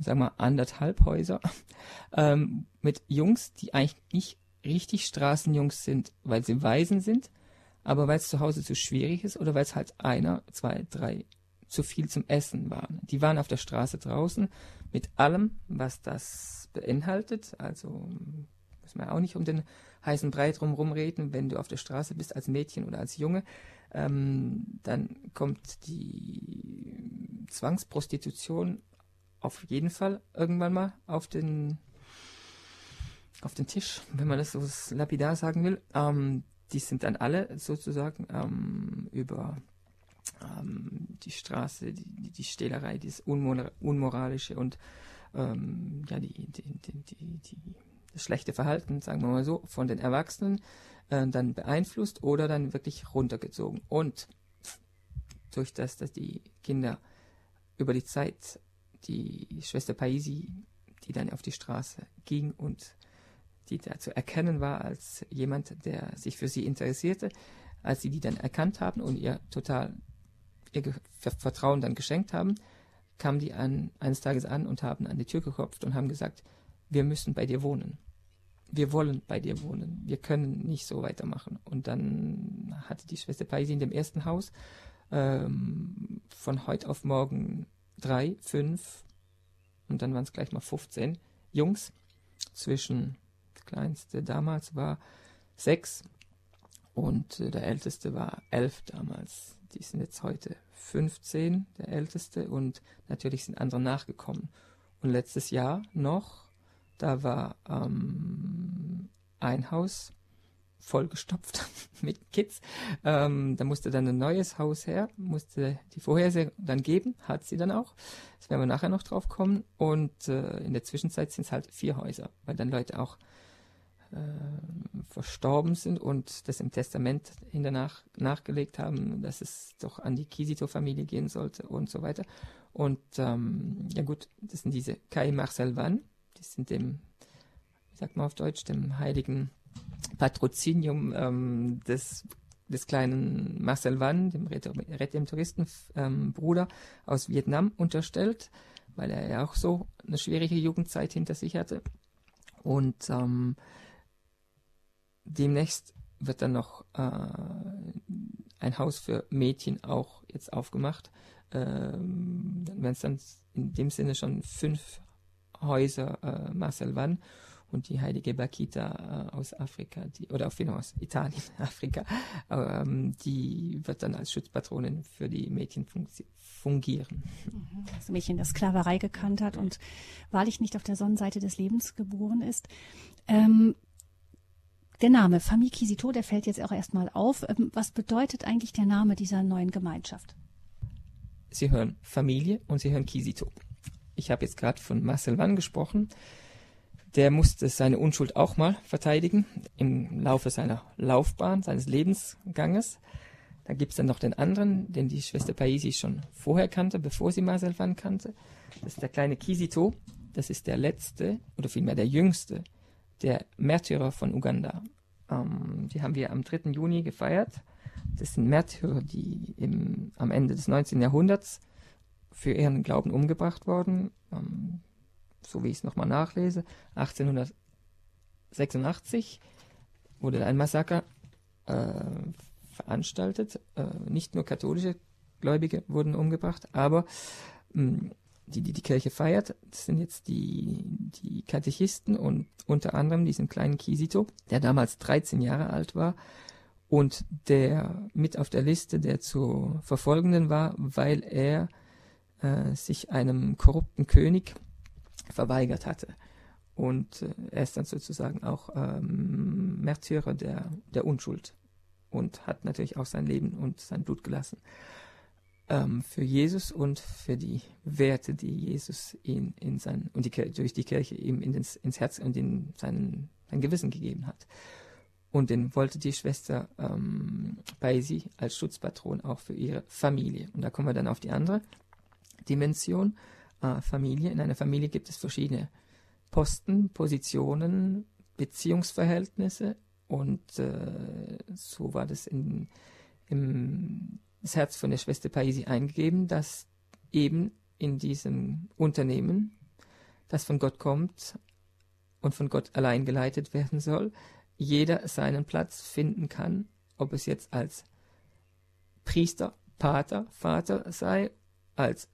sagen wir anderthalb Häuser, (laughs) ähm, mit Jungs, die eigentlich nicht richtig Straßenjungs sind, weil sie Waisen sind, aber weil es zu Hause zu schwierig ist oder weil es halt einer, zwei, drei zu viel zum Essen waren. Die waren auf der Straße draußen mit allem, was das beinhaltet. Also muss man auch nicht um den heißen Brei drumherum reden, wenn du auf der Straße bist als Mädchen oder als Junge. Ähm, dann kommt die Zwangsprostitution auf jeden Fall irgendwann mal auf den auf den Tisch, wenn man das so lapidar sagen will. Ähm, die sind dann alle sozusagen ähm, über ähm, die Straße, die, die Stehlerei, das Unmor Unmoralische und ähm, ja, die, die, die, das schlechte Verhalten, sagen wir mal so, von den Erwachsenen äh, dann beeinflusst oder dann wirklich runtergezogen. Und durch das, dass die Kinder über die Zeit, die Schwester Paisi, die dann auf die Straße ging und die da zu erkennen war als jemand, der sich für sie interessierte, als sie die dann erkannt haben und ihr total ihr Vertrauen dann geschenkt haben, kamen die an, eines Tages an und haben an die Tür geklopft und haben gesagt, wir müssen bei dir wohnen. Wir wollen bei dir wohnen. Wir können nicht so weitermachen. Und dann hatte die Schwester Paisi in dem ersten Haus ähm, von heute auf morgen drei, fünf und dann waren es gleich mal 15 Jungs zwischen, kleinste damals war sechs und äh, der älteste war elf damals. Die sind jetzt heute 15, der älteste, und natürlich sind andere nachgekommen. Und letztes Jahr noch, da war ähm, ein Haus vollgestopft (laughs) mit Kids. Ähm, da musste dann ein neues Haus her, musste die Vorhersage dann geben, hat sie dann auch. Das werden wir nachher noch drauf kommen. Und äh, in der Zwischenzeit sind es halt vier Häuser, weil dann Leute auch äh, verstorben sind und das im Testament hinternach nachgelegt haben, dass es doch an die Kisito-Familie gehen sollte und so weiter. Und ähm, ja gut, das sind diese Kai Marcel Van, die sind dem, wie sagt man auf Deutsch, dem heiligen Patrozinium ähm, des, des kleinen Marcel Van, dem Redemptoristen-Bruder ähm, aus Vietnam, unterstellt, weil er ja auch so eine schwierige Jugendzeit hinter sich hatte. Und ähm, demnächst wird dann noch äh, ein Haus für Mädchen auch jetzt aufgemacht. Ähm, dann es dann in dem Sinne schon fünf Häuser äh, Marcel Van und die heilige Bakita äh, aus Afrika, die, oder auf jeden Fall aus Italien, (laughs) Afrika, ähm, die wird dann als Schutzpatronin für die Mädchen fungieren. Mhm. Das Mädchen, das Sklaverei gekannt hat und wahrlich nicht auf der Sonnenseite des Lebens geboren ist. Ähm, der Name Famille Kisito, der fällt jetzt auch erstmal auf. Ähm, was bedeutet eigentlich der Name dieser neuen Gemeinschaft? Sie hören Familie und Sie hören Kisito. Ich habe jetzt gerade von Marcel Wann gesprochen der musste seine Unschuld auch mal verteidigen im Laufe seiner Laufbahn, seines Lebensganges. Da gibt es dann noch den anderen, den die Schwester Paisi schon vorher kannte, bevor sie Marcel van kannte. Das ist der kleine Kisito. Das ist der letzte, oder vielmehr der jüngste, der Märtyrer von Uganda. Ähm, die haben wir am 3. Juni gefeiert. Das sind Märtyrer, die im, am Ende des 19. Jahrhunderts für ihren Glauben umgebracht wurden. Ähm, so wie ich es nochmal nachlese, 1886 wurde ein Massaker äh, veranstaltet. Äh, nicht nur katholische Gläubige wurden umgebracht, aber mh, hm, die, die die Kirche feiert, das sind jetzt die, die Katechisten und unter anderem diesen kleinen Kisito, der damals 13 Jahre alt war und der mit auf der Liste der zu Verfolgenden war, weil er äh, sich einem korrupten König verweigert hatte. Und äh, er ist dann sozusagen auch ähm, Märtyrer der, der Unschuld und hat natürlich auch sein Leben und sein Blut gelassen ähm, für Jesus und für die Werte, die Jesus ihn in sein und die, durch die Kirche ihm in ins, ins Herz und in seinen, sein Gewissen gegeben hat. Und den wollte die Schwester ähm, Baisi als Schutzpatron auch für ihre Familie. Und da kommen wir dann auf die andere Dimension äh, Familie. In einer Familie gibt es verschiedene Posten, Positionen, Beziehungsverhältnisse und äh, so war das in, im das Herz von der Schwester Paisi eingegeben, dass eben in diesem Unternehmen, das von Gott kommt und von Gott allein geleitet werden soll, jeder seinen Platz finden kann, ob es jetzt als Priester, Pater, Vater sei, als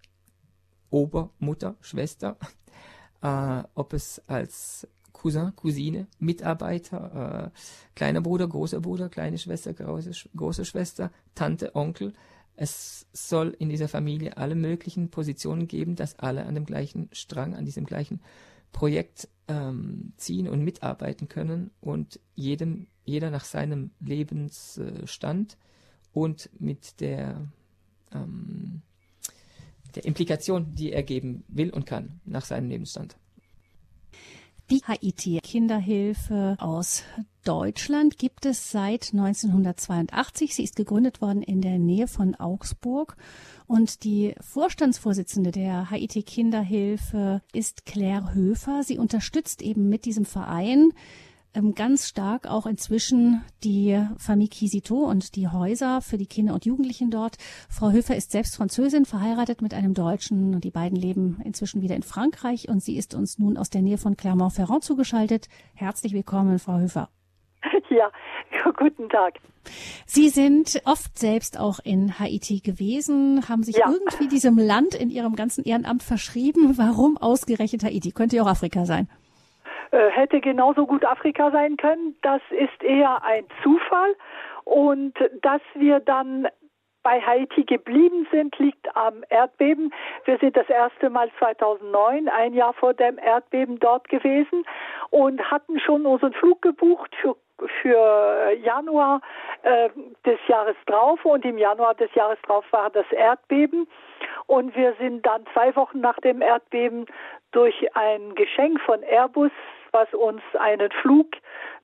Ober, Mutter, Schwester, (laughs) äh, ob es als Cousin, Cousine, Mitarbeiter, äh, kleiner Bruder, großer Bruder, kleine Schwester, große, große Schwester, Tante, Onkel. Es soll in dieser Familie alle möglichen Positionen geben, dass alle an dem gleichen Strang, an diesem gleichen Projekt ähm, ziehen und mitarbeiten können und jedem, jeder nach seinem Lebensstand und mit der ähm, der Implikation, die er geben will und kann nach seinem Lebensstand. Die Haiti Kinderhilfe aus Deutschland gibt es seit 1982. Sie ist gegründet worden in der Nähe von Augsburg und die Vorstandsvorsitzende der Haiti Kinderhilfe ist Claire Höfer. Sie unterstützt eben mit diesem Verein ganz stark auch inzwischen die Famille Kisito und die Häuser für die Kinder und Jugendlichen dort. Frau Höfer ist selbst Französin, verheiratet mit einem Deutschen und die beiden leben inzwischen wieder in Frankreich und sie ist uns nun aus der Nähe von Clermont-Ferrand zugeschaltet. Herzlich willkommen, Frau Höfer. (laughs) Ja, guten Tag. Sie sind oft selbst auch in Haiti gewesen, haben sich ja. irgendwie diesem Land in Ihrem ganzen Ehrenamt verschrieben. Warum ausgerechnet Haiti? Könnte ja auch Afrika sein. Äh, hätte genauso gut Afrika sein können. Das ist eher ein Zufall. Und dass wir dann bei Haiti geblieben sind, liegt am Erdbeben. Wir sind das erste Mal 2009, ein Jahr vor dem Erdbeben dort gewesen und hatten schon unseren Flug gebucht für für Januar äh, des Jahres drauf und im Januar des Jahres drauf war das Erdbeben und wir sind dann zwei Wochen nach dem Erdbeben durch ein Geschenk von Airbus, was uns einen Flug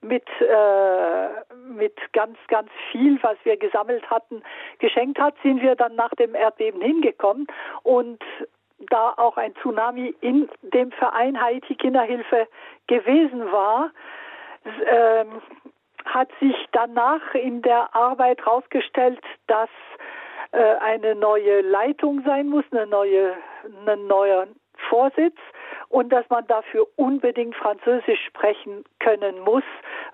mit äh, mit ganz ganz viel, was wir gesammelt hatten, geschenkt hat, sind wir dann nach dem Erdbeben hingekommen und da auch ein Tsunami in dem Verein Haiti Kinderhilfe gewesen war, ähm, hat sich danach in der Arbeit herausgestellt, dass äh, eine neue Leitung sein muss, eine neue, einen neuen Vorsitz und dass man dafür unbedingt Französisch sprechen können muss,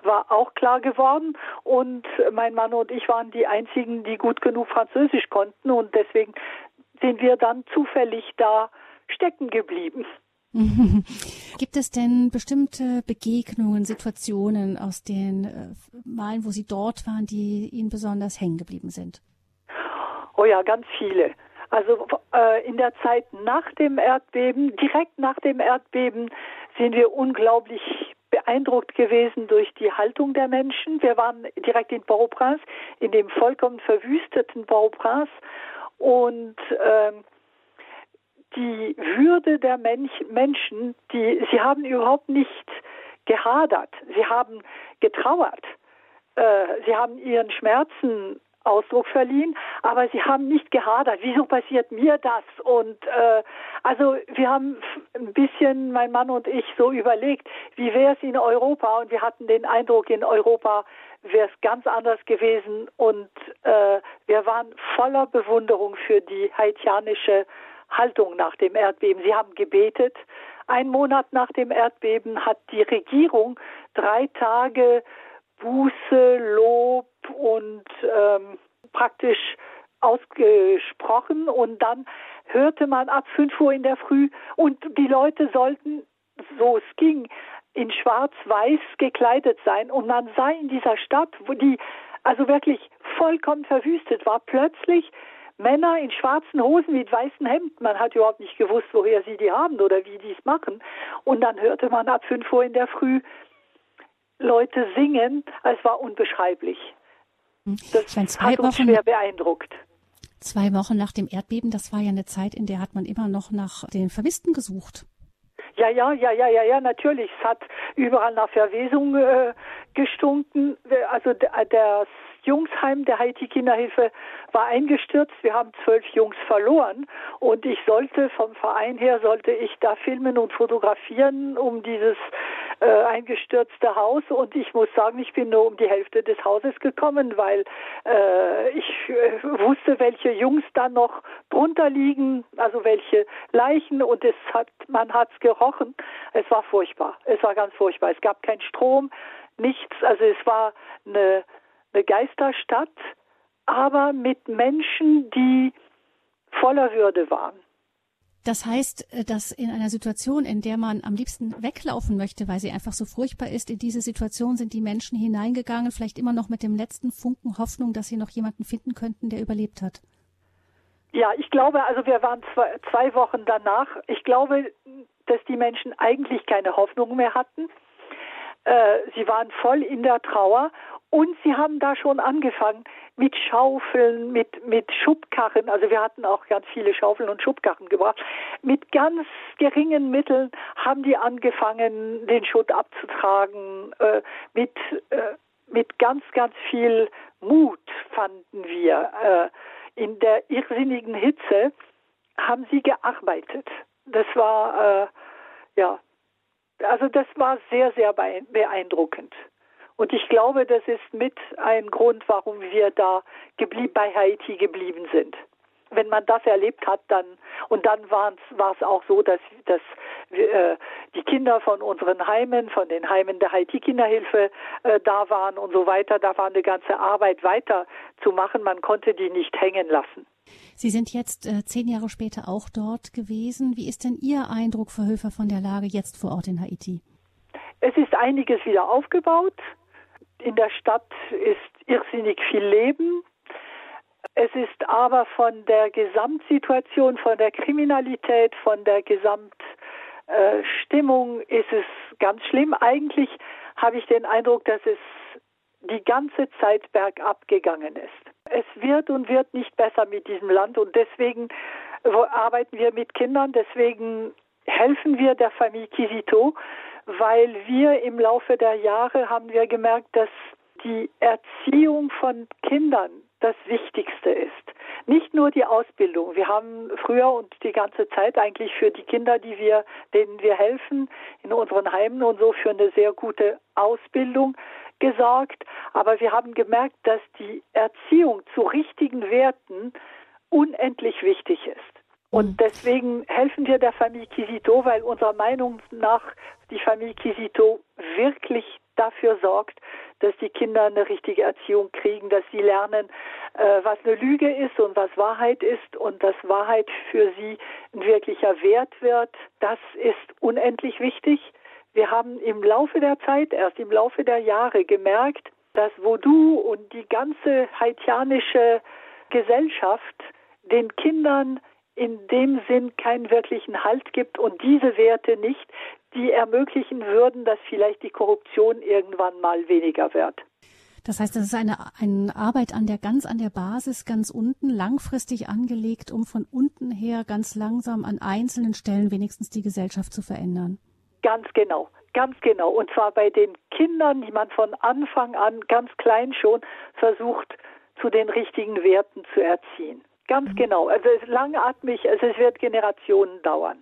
war auch klar geworden. Und mein Mann und ich waren die einzigen, die gut genug Französisch konnten und deswegen sind wir dann zufällig da stecken geblieben. (laughs) Gibt es denn bestimmte Begegnungen, Situationen aus den äh, Malen, wo Sie dort waren, die Ihnen besonders hängen geblieben sind? Oh ja, ganz viele. Also äh, in der Zeit nach dem Erdbeben, direkt nach dem Erdbeben, sind wir unglaublich beeindruckt gewesen durch die Haltung der Menschen. Wir waren direkt in Port-au-Prince, in dem vollkommen verwüsteten Port-au-Prince. Und äh, die Würde der Mensch, Menschen, die, sie haben überhaupt nicht gehadert, sie haben getrauert, äh, sie haben ihren Schmerzen Ausdruck verliehen, aber sie haben nicht gehadert. Wieso passiert mir das? Und äh, also wir haben ein bisschen, mein Mann und ich, so überlegt, wie wäre es in Europa? Und wir hatten den Eindruck, in Europa wäre es ganz anders gewesen. Und äh, wir waren voller Bewunderung für die haitianische Haltung nach dem Erdbeben. Sie haben gebetet. Ein Monat nach dem Erdbeben hat die Regierung drei Tage Buße, Lob und ähm, praktisch ausgesprochen und dann hörte man ab 5 Uhr in der Früh und die Leute sollten, so es ging, in schwarz-weiß gekleidet sein und man sah in dieser Stadt, wo die also wirklich vollkommen verwüstet war, plötzlich Männer in schwarzen Hosen mit weißen Hemden. Man hat überhaupt nicht gewusst, woher sie die haben oder wie die es machen. Und dann hörte man ab 5 Uhr in der Früh Leute singen. Es war unbeschreiblich. Hm. Das meine, zwei hat uns Wochen, schwer beeindruckt. Zwei Wochen nach dem Erdbeben, das war ja eine Zeit, in der hat man immer noch nach den Vermissten gesucht. Ja, ja, ja, ja, ja, ja, natürlich. Es hat überall nach Verwesung äh, gestunken. Also das Jungsheim der Haiti Kinderhilfe war eingestürzt. Wir haben zwölf Jungs verloren und ich sollte vom Verein her sollte ich da filmen und fotografieren um dieses äh, eingestürzte Haus und ich muss sagen, ich bin nur um die Hälfte des Hauses gekommen, weil äh, ich äh, wusste, welche Jungs da noch drunter liegen, also welche Leichen und es hat man hat's gerochen. Es war furchtbar. Es war ganz furchtbar. Es gab keinen Strom, nichts. Also es war eine eine Geisterstadt, aber mit Menschen, die voller Würde waren. Das heißt, äh, dass in einer Situation, in der man am liebsten weglaufen möchte, weil sie einfach so furchtbar ist, in diese Situation sind die Menschen hineingegangen, vielleicht immer noch mit dem letzten Funken Hoffnung, dass sie noch jemanden finden könnten, der überlebt hat. Ja, ich glaube, also wir waren zwei, zwei Wochen danach. Ich glaube, dass die Menschen eigentlich keine Hoffnung mehr hatten. Äh, sie waren voll in der Trauer und sie haben da schon angefangen mit Schaufeln, mit, mit Schubkarren. Also wir hatten auch ganz viele Schaufeln und Schubkarren gebracht. Mit ganz geringen Mitteln haben die angefangen, den Schutt abzutragen. Äh, mit, äh, mit ganz, ganz viel Mut fanden wir. Äh, in der irrsinnigen Hitze haben sie gearbeitet. Das war, äh, ja, Also das war sehr, sehr beeindruckend. Und ich glaube, das ist mit ein Grund, warum wir da bei Haiti geblieben sind. Wenn man das erlebt hat, dann und dann war es auch so, dass, dass äh, die Kinder von unseren Heimen, von den Heimen der Haiti-Kinderhilfe äh, da waren und so weiter. Da war eine ganze Arbeit weiter zu machen. Man konnte die nicht hängen lassen. Sie sind jetzt äh, zehn Jahre später auch dort gewesen. Wie ist denn Ihr Eindruck, Frau Höfer, von der Lage jetzt vor Ort in Haiti? Es ist einiges wieder aufgebaut. In der Stadt ist irrsinnig viel Leben. Es ist aber von der Gesamtsituation, von der Kriminalität, von der Gesamtstimmung ist es ganz schlimm. Eigentlich habe ich den Eindruck, dass es die ganze Zeit bergab gegangen ist. Es wird und wird nicht besser mit diesem Land und deswegen arbeiten wir mit Kindern, deswegen helfen wir der Familie Kisito, weil wir im Laufe der Jahre haben wir gemerkt, dass die Erziehung von Kindern das Wichtigste ist. Nicht nur die Ausbildung. Wir haben früher und die ganze Zeit eigentlich für die Kinder, die wir, denen wir helfen, in unseren Heimen und so für eine sehr gute Ausbildung gesorgt. Aber wir haben gemerkt, dass die Erziehung zu richtigen Werten unendlich wichtig ist. Und mhm. deswegen helfen wir der Familie Kisito, weil unserer Meinung nach die Familie Kisito wirklich dafür sorgt, dass die Kinder eine richtige Erziehung kriegen, dass sie lernen, äh, was eine Lüge ist und was Wahrheit ist und dass Wahrheit für sie ein wirklicher Wert wird. Das ist unendlich wichtig. Wir haben im Laufe der Zeit, erst im Laufe der Jahre gemerkt, dass Vodou und die ganze haitianische Gesellschaft den Kindern in dem Sinn keinen wirklichen Halt gibt und diese Werte nicht, die ermöglichen würden, dass vielleicht die Korruption irgendwann mal weniger wird. Das heißt, das ist eine, eine Arbeit an der ganz an der Basis, ganz unten, langfristig angelegt, um von unten her ganz langsam an einzelnen Stellen wenigstens die Gesellschaft zu verändern. Ganz genau, ganz genau. Und zwar bei den Kindern, die man von Anfang an ganz klein schon versucht, zu den richtigen Werten zu erziehen. Ganz mhm. genau. Also es ist langatmig, also es wird Generationen dauern.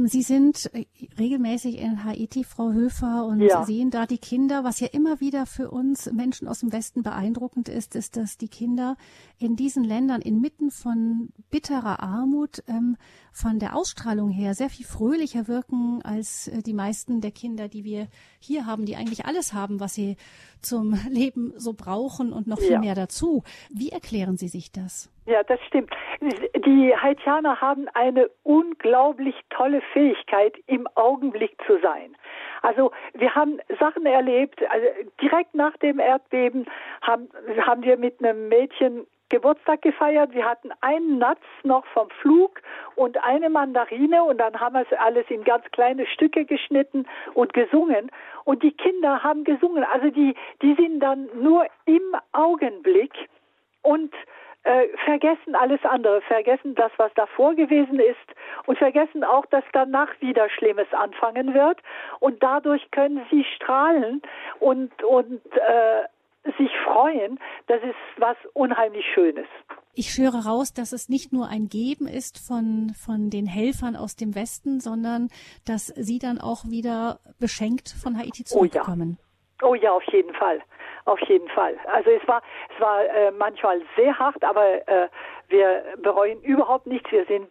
Sie sind äh, regelmäßig in Haiti, Frau Höfer, und ja. sehen da die Kinder. Was ja immer wieder für uns Menschen aus dem Westen beeindruckend ist, ist, dass die Kinder in diesen Ländern inmitten von bitterer Armut ähm, von der Ausstrahlung her sehr viel fröhlicher wirken als äh, die meisten der Kinder, die wir hier haben, die eigentlich alles haben, was sie zum (laughs) Leben so brauchen und noch viel ja. mehr dazu. Wie erklären Sie sich das? Ja, das stimmt. Die Haitianer haben eine unglaublich tolle Fähigkeit, im Augenblick zu sein. Also wir haben Sachen erlebt, also direkt nach dem Erdbeben haben, haben wir mit einem Mädchen Geburtstag gefeiert. Wir hatten einen Natz noch vom Flug und eine Mandarine und dann haben wir es alles in ganz kleine Stücke geschnitten und gesungen. Und die Kinder haben gesungen. Also die, die sind dann nur im Augenblick und äh, vergessen alles andere, vergessen das, was davor gewesen ist und vergessen auch, dass danach wieder Schlimmes anfangen wird. Und dadurch können sie strahlen und, und äh, sich freuen, das ist was unheimlich Schönes. Ich höre raus, dass es nicht nur ein Geben ist von, von den Helfern aus dem Westen, sondern dass sie dann auch wieder beschenkt von Haiti zurückkommen. Oh ja, oh ja auf jeden Fall. Auf jeden Fall. Also es war, es war äh, manchmal sehr hart, aber äh, wir bereuen überhaupt nichts. Wir sind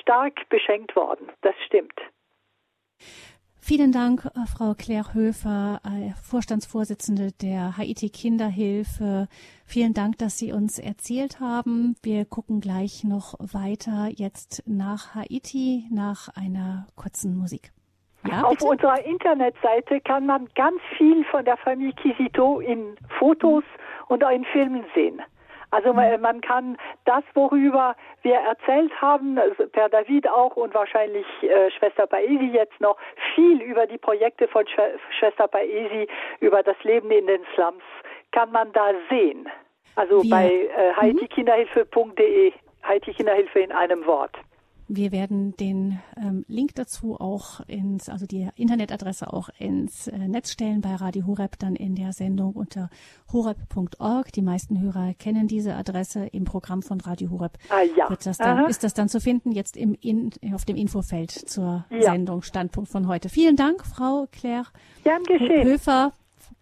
stark beschenkt worden. Das stimmt. Vielen Dank, äh, Frau Claire Höfer, äh, Vorstandsvorsitzende der Haiti Kinderhilfe. Vielen Dank, dass Sie uns erzählt haben. Wir gucken gleich noch weiter jetzt nach Haiti nach einer kurzen Musik. Ja, Auf unserer Internetseite kann man ganz viel von der Familie Kisito in Fotos und in Filmen sehen. Also man, man, kann das, worüber wir erzählt haben, also per David auch und wahrscheinlich äh, Schwester Paesi jetzt noch, viel über die Projekte von Sch Schwester Paesi, über das Leben in den Slums, kann man da sehen. Also wir, bei äh, mhm. haitikinderhilfe.de, Haiti Kinderhilfe in einem Wort. Wir werden den ähm, Link dazu auch ins, also die Internetadresse auch ins äh, Netz stellen bei Radio Horeb dann in der Sendung unter horeb.org. Die meisten Hörer kennen diese Adresse im Programm von Radio Horeb. Ah, ja. Wird das dann, ist das dann zu finden jetzt im in, auf dem Infofeld zur ja. Sendung Standpunkt von heute. Vielen Dank, Frau Claire. Höfer.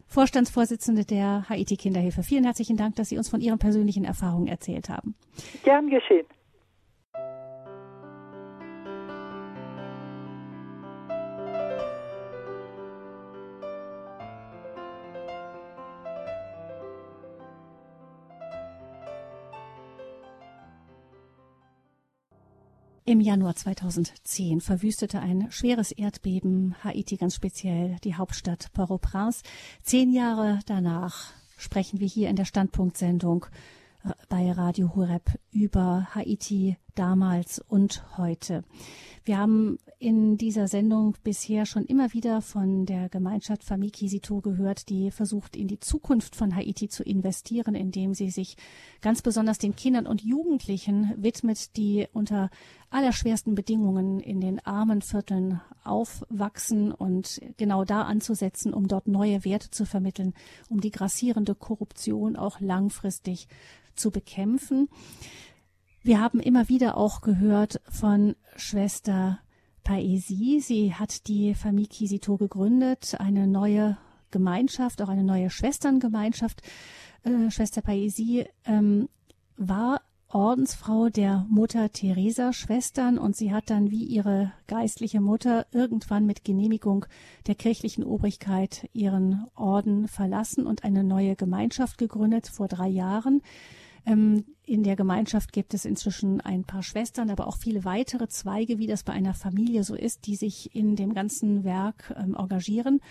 Vorstandsvorsitzende der Haiti Kinderhilfe. Vielen herzlichen Dank, dass Sie uns von Ihren persönlichen Erfahrungen erzählt haben. Gern geschehen. Im Januar 2010 verwüstete ein schweres Erdbeben Haiti ganz speziell die Hauptstadt Port-au-Prince. Zehn Jahre danach sprechen wir hier in der Standpunktsendung äh, bei Radio Horeb über Haiti damals und heute. Wir haben in dieser Sendung bisher schon immer wieder von der Gemeinschaft Famille Kisito gehört, die versucht, in die Zukunft von Haiti zu investieren, indem sie sich ganz besonders den Kindern und Jugendlichen widmet, die unter allerschwersten Bedingungen in den armen Vierteln aufwachsen und genau da anzusetzen, um dort neue Werte zu vermitteln, um die grassierende Korruption auch langfristig zu bekämpfen. Wir haben immer wieder auch gehört von Schwester Paesi. Sie hat die Famille Kisito gegründet, eine neue Gemeinschaft, auch eine neue Schwesterngemeinschaft. Äh, Schwester Paesi ähm, war Ordensfrau der Mutter Teresa Schwestern und sie hat dann wie ihre geistliche Mutter irgendwann mit Genehmigung der kirchlichen Obrigkeit ihren Orden verlassen und eine neue Gemeinschaft gegründet vor drei Jahren. Ähm, in der Gemeinschaft gibt es inzwischen ein paar Schwestern, aber auch viele weitere Zweige, wie das bei einer Familie so ist, die sich in dem ganzen Werk ähm, engagieren.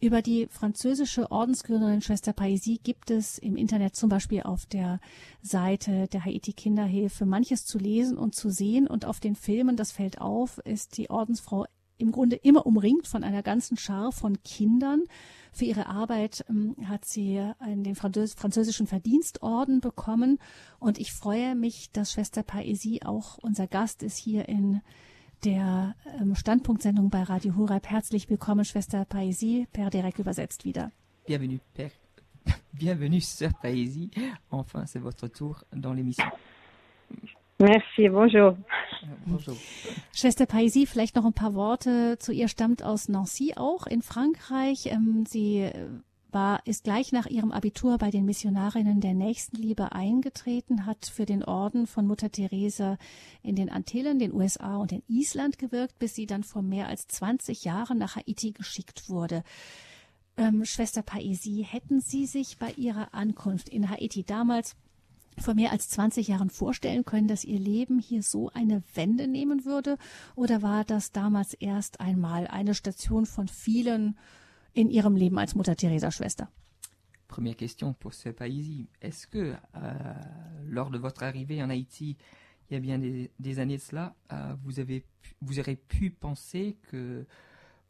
Über die französische Ordensgründerin Schwester Paisi gibt es im Internet zum Beispiel auf der Seite der Haiti Kinderhilfe manches zu lesen und zu sehen. Und auf den Filmen, das fällt auf, ist die Ordensfrau im Grunde immer umringt von einer ganzen Schar von Kindern, für ihre Arbeit ähm, hat sie den Französ französischen Verdienstorden bekommen. Und ich freue mich, dass Schwester Paesi auch unser Gast ist hier in der ähm, Standpunktsendung bei Radio Horeb. Herzlich willkommen, Schwester Paesi, per direkt übersetzt wieder. Bienvenue, Père. Bienvenue, Sœur Paesi. Enfin, c'est votre tour dans l'émission. Merci, bonjour. bonjour. Schwester Paisi, vielleicht noch ein paar Worte zu ihr, stammt aus Nancy auch in Frankreich. Ähm, sie war, ist gleich nach ihrem Abitur bei den Missionarinnen der Nächstenliebe eingetreten, hat für den Orden von Mutter Teresa in den Antillen, den USA und in Island gewirkt, bis sie dann vor mehr als 20 Jahren nach Haiti geschickt wurde. Ähm, Schwester Paisi, hätten Sie sich bei Ihrer Ankunft in Haiti damals vor mehr als 20 Jahren vorstellen können, dass Ihr Leben hier so eine Wende nehmen würde? Oder war das damals erst einmal eine Station von vielen in Ihrem Leben als Mutter Teresa Schwester? Première question pour ce pays. Est-ce que euh, lors de votre arrivée en Haïti, il y a bien des, des années de cela, euh, vous avez vous aurez pu penser que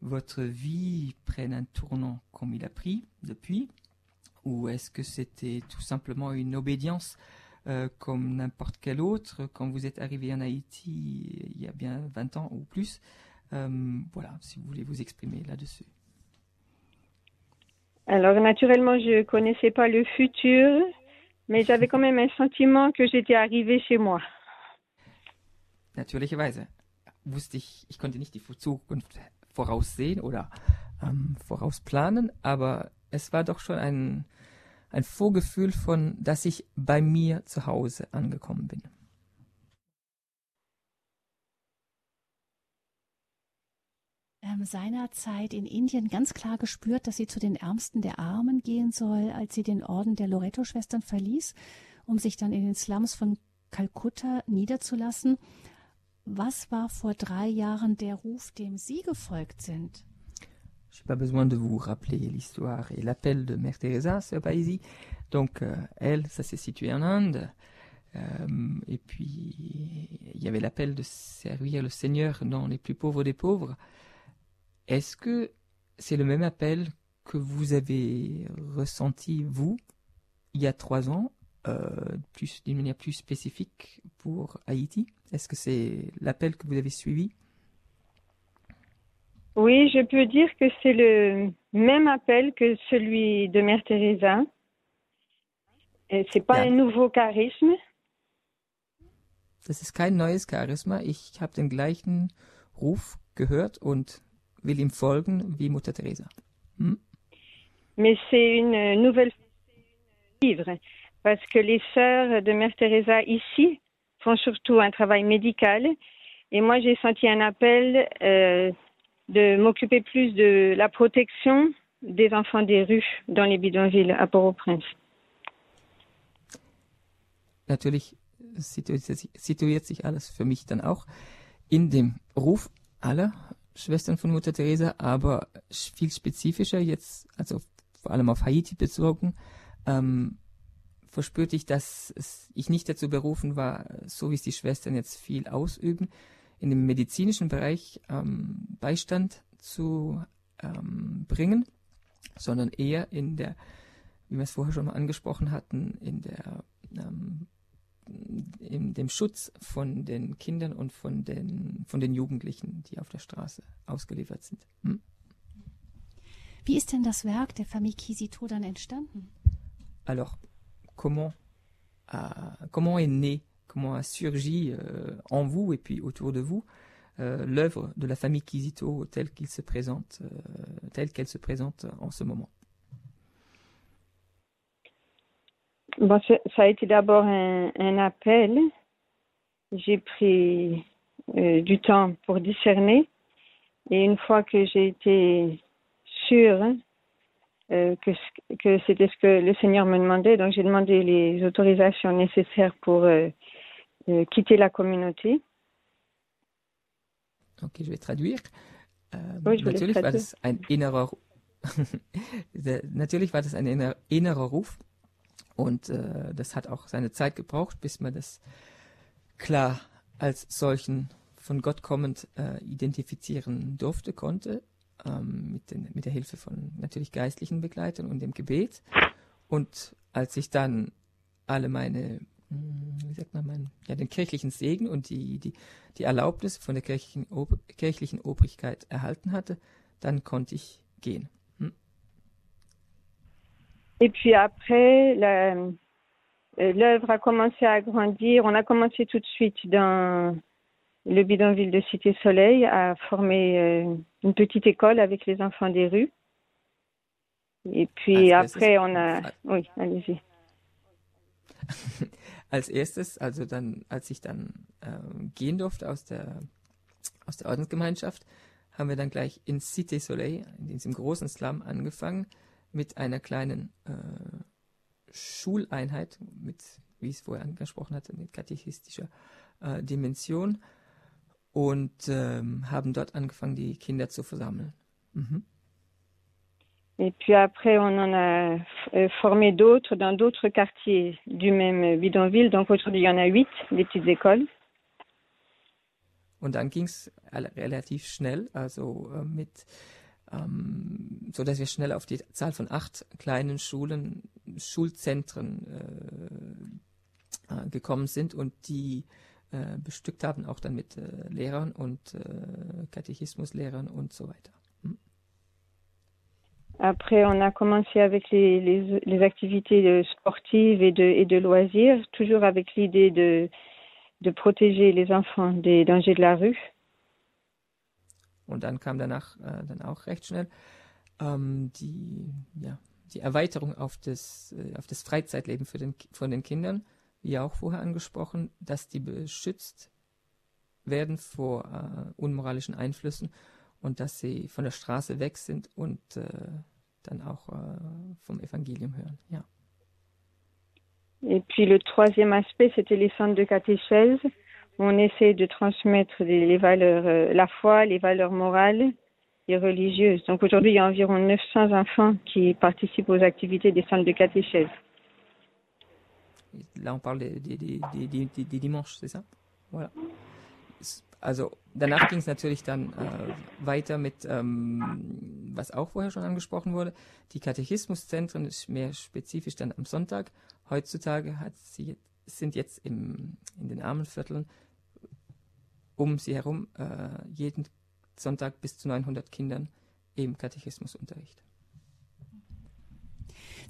votre vie prenne un tournant comme il a pris depuis ou est-ce que c'était tout simplement une obédience euh, comme n'importe quel autre quand vous êtes arrivé en Haïti il y a bien 20 ans ou plus euh, Voilà, si vous voulez vous exprimer là-dessus. Alors naturellement, je connaissais pas le futur, mais j'avais quand même un sentiment que j'étais arrivé chez moi. Natürlicherweise wusste ich, ich konnte nicht die Zukunft voraussehen oder ähm, vorausplanen, aber es war doch schon ein, ein Vorgefühl von, dass ich bei mir zu Hause angekommen bin. Ähm, seinerzeit in Indien ganz klar gespürt, dass sie zu den Ärmsten der Armen gehen soll, als sie den Orden der Loreto-Schwestern verließ, um sich dann in den Slums von Kalkutta niederzulassen. Was war vor drei Jahren der Ruf, dem Sie gefolgt sind? Je n'ai pas besoin de vous rappeler l'histoire et l'appel de Mère Teresa, ce pays. Donc, euh, elle, ça s'est situé en Inde. Euh, et puis, il y avait l'appel de servir le Seigneur dans les plus pauvres des pauvres. Est-ce que c'est le même appel que vous avez ressenti, vous, il y a trois ans euh, d'une manière plus spécifique pour Haïti? Est-ce que c'est l'appel que vous avez suivi? Oui, je peux dire que c'est le même appel que celui de Mère Teresa. C'est pas Ja. un nouveau charisme. Das ist kein neues Charisma. Ich habe den gleichen Ruf gehört und will ihm folgen wie Mutter Teresa. Hm? mais c'est une nouvelle vivre parce que les sœurs de Mère Teresa ici font surtout un travail médical et moi j'ai senti un appel euh, de m'occuper plus de la protection des enfants des rues dans les bidonvilles à Port-au-Prince. Natürlich situiert sich, alles für mich dann auch in dem Ruf aller Schwestern von Mutter Teresa, aber viel spezifischer jetzt, also vor allem auf Haiti bezogen, ähm, verspürte ich, dass ich nicht dazu berufen war, so wie es die Schwestern jetzt viel ausüben, in dem medizinischen Bereich ähm, Beistand zu ähm, bringen, sondern eher in der, wie wir es vorher schon mal angesprochen hatten, in der ähm, in dem Schutz von den Kindern und von den, von den Jugendlichen, die auf der Straße ausgeliefert sind. Hm? Wie ist denn das Werk der Famille Quisito dann entstanden? Alors, comment, a, comment est né, comment a surgi euh, en vous et puis autour de vous euh, l'œuvre de la famille Quisito telle qu'il se présente, euh, telle qu'elle se présente en ce moment Bon, ça a été d'abord un, appel. J'ai pris du temps pour discerner. Et une fois que j'ai été sûre que, c'était ce que le Seigneur me demandait, donc j'ai demandé les autorisations nécessaires pour quitter la communauté. Ok, je vais traduire. Ähm, will natürlich war das ein innerer, natürlich war das ein inner, innerer Ruf und äh, das hat auch seine Zeit gebraucht, bis man das klar als solchen von Gott kommend äh, identifizieren durfte, konnte, ähm, mit, den, mit der Hilfe von natürlich geistlichen Begleitern und dem Gebet. Und als ich dann alle meine, wie sagt man, mein, ja, den kirchlichen Segen und die, die, die Erlaubnis von der kirchlichen, Ob kirchlichen Obrigkeit erhalten hatte, dann konnte ich gehen. Hm? Et puis après, euh, l'œuvre a commencé à grandir. On a commencé tout de suite dans le bidonville de Cité Soleil à former euh, une petite école avec les enfants des rues. Et puis Als après, on a... Oui, allez-y. (laughs) Als erstes, also dann, als ich dann ähm, gehen durfte aus der, aus der Ordensgemeinschaft, haben wir dann gleich in Cité Soleil, in diesem großen Slum, angefangen mit einer kleinen äh, Schuleinheit, mit, wie ich es vorher angesprochen hatte, mit katechistischer äh, Dimension und ähm, haben dort angefangen, die Kinder zu versammeln. Mhm. Et puis après, on en a euh, formé d'autres dans d'autres quartiers du même bidonville. Donc aujourd'hui, il y en a huit, des petites écoles. Und dann ging es relativ schnell, also äh, mit, ähm, so dass wir schnell auf die Zahl von acht kleinen Schulen, Schulzentren äh, äh, gekommen sind und die äh, bestückt haben, auch dann mit äh, Lehrern und äh, Katechismuslehrern und so weiter. Après, on a commencé avec les, les, les activités sportives et de, et de loisirs, toujours avec l'idée de, de protéger les enfants des dangers de la rue. Und dann kam danach äh, dann auch recht schnell ähm, die, ja, die Erweiterung auf das, äh, auf das Freizeitleben für den, von den Kindern, wie auch vorher angesprochen, dass die beschützt werden vor äh, unmoralischen Einflüssen und dass sie von der Straße weg sind und äh, dann auch äh, vom Evangelium hören. Ja. Et puis le troisième aspect, c'était les centres de catéchèse, on essaie de transmettre les, les valeurs, euh, la foi, les valeurs morales et religieuses. Donc aujourd'hui, il y a environ 900 enfants qui participent aux activités des centres de catéchèse. Là, on parle des, des dimanches, c'est ça? Voilà. Also danach ging es natürlich dann äh, weiter mit, ähm, was auch vorher schon angesprochen wurde, die Katechismuszentren ist mehr spezifisch dann am Sonntag. Heutzutage hat sie, sind jetzt im, in den Armenvierteln um sie herum äh, jeden Sonntag bis zu 900 Kindern eben Katechismusunterricht.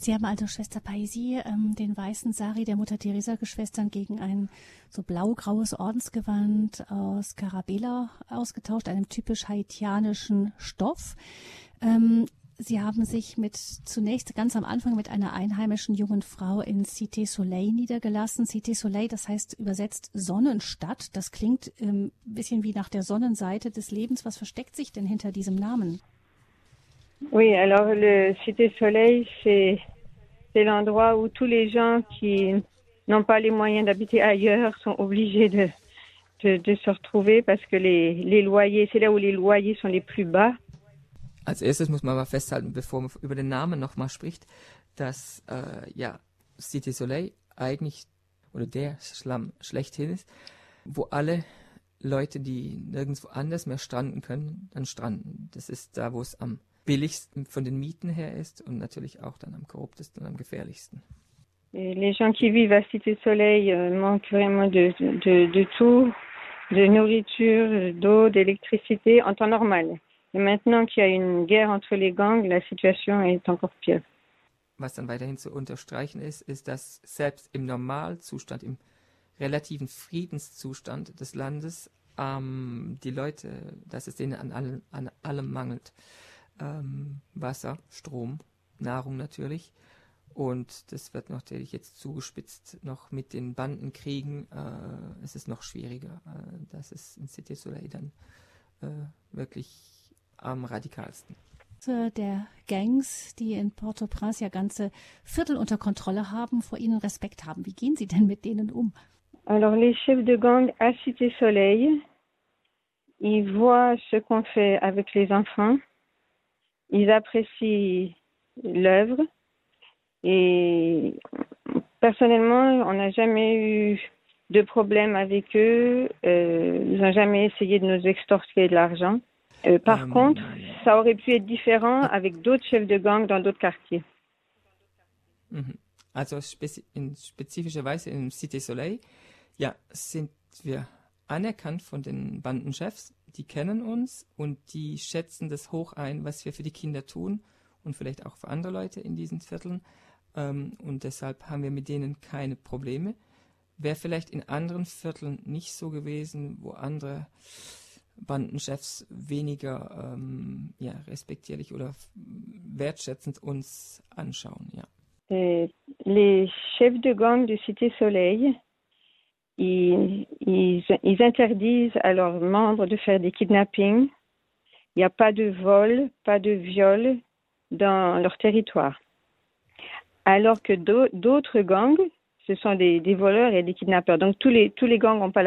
Sie haben also Schwester Paisi ähm, den weißen Sari der Mutter Teresa Geschwistern gegen ein so blau-graues Ordensgewand aus Carabela ausgetauscht, einem typisch haitianischen Stoff. Ähm, Sie haben sich mit zunächst ganz am Anfang mit einer einheimischen jungen Frau in Cité Soleil niedergelassen. Cité Soleil, das heißt übersetzt Sonnenstadt. Das klingt ein ähm, bisschen wie nach der Sonnenseite des Lebens. Was versteckt sich denn hinter diesem Namen? Oui, alors le Cité Soleil, c'est l'endroit où tous les gens qui n'ont pas les moyens d'habiter ailleurs sont obligés de, de, de, se retrouver parce que les, les loyers, c'est là où les loyers sont les plus bas. Als erstes muss man aber festhalten, bevor man über den Namen nochmal spricht, dass äh, ja Cité Soleil eigentlich oder der Schlamm schlechthin ist, wo alle Leute, die nirgendwo anders mehr stranden können, dann stranden. Das ist da, wo es am billigsten von den Mieten her ist und natürlich auch dann am korruptesten und am gefährlichsten. Les gens qui vivent à Cité Soleil euh, manquent vraiment de, de, de tout, de nourriture, d'eau, d'électricité en temps normal. Et maintenant qu'il y a une guerre entre les gangs, la situation est encore pire. Was dann weiterhin zu unterstreichen ist, ist, dass selbst im Normalzustand, im relativen Friedenszustand des Landes, ähm, die Leute, dass es denen an allem, an allem mangelt ähm, Wasser, Strom, Nahrung natürlich. Und das wird natürlich jetzt zugespitzt noch mit den Bandenkriegen. Äh, es ist noch schwieriger. Äh, das ist in Cité Soleil dann äh, wirklich am radikalsten. Der Gangs, die in Port-au-Prince ja ganze Viertel unter Kontrolle haben, vor ihnen Respekt haben. Wie gehen Sie denn mit denen um? Alors les chefs de gang à Cité Soleil, ils voient ce qu'on fait avec les enfants. Ils apprécient l'œuvre et personnellement, on n'a jamais eu de problème avec eux. Euh, ils n'ont jamais essayé de nous extorquer de l'argent. Euh, par um, contre, ça aurait pu être différent avec d'autres chefs de gang dans d'autres quartiers. Also spezi in spezifischer Weise in Cité Soleil, ja, sind wir anerkannt von den Bandenchefs. Die kennen uns und die schätzen das hoch ein, was wir für die Kinder tun und vielleicht auch für andere Leute in diesen Vierteln. Ähm, und deshalb haben wir mit denen keine Probleme. Wäre vielleicht in anderen Vierteln nicht so gewesen, wo andere Bandenchefs weniger ähm, ja, respektierlich oder wertschätzend uns anschauen, ja. Euh, les chefs de gang de Cité Soleil ils, ils, interdisent à leurs membres de faire des kidnappings. Il n'y a pas de vol, pas de viol dans leur territoire. Alors que d'autres gangs, ce sont des, des, voleurs et des kidnappeurs. Donc tous les, tous les gangs n'ont pas,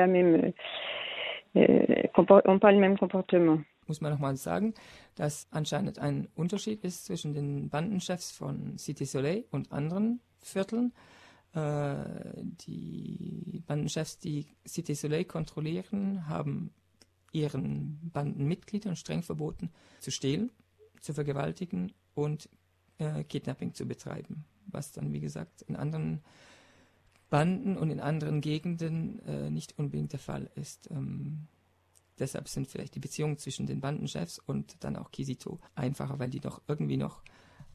ont pas le même comportement. Muss man nochmal sagen, dass anscheinend ein Unterschied ist zwischen den Bandenchefs von Cité Soleil und anderen Vierteln. Äh, die Bandenchefs, die Cité Soleil kontrollieren, haben ihren Bandenmitgliedern streng verboten, zu stehlen, zu vergewaltigen und äh, Kidnapping zu betreiben. Was dann, wie gesagt, in anderen Banden und in anderen Gegenden äh, nicht unbedingt der Fall ist. Ähm, deshalb sind vielleicht die Beziehungen zwischen den Bandenchefs und dann auch Kisito einfacher, weil die doch irgendwie noch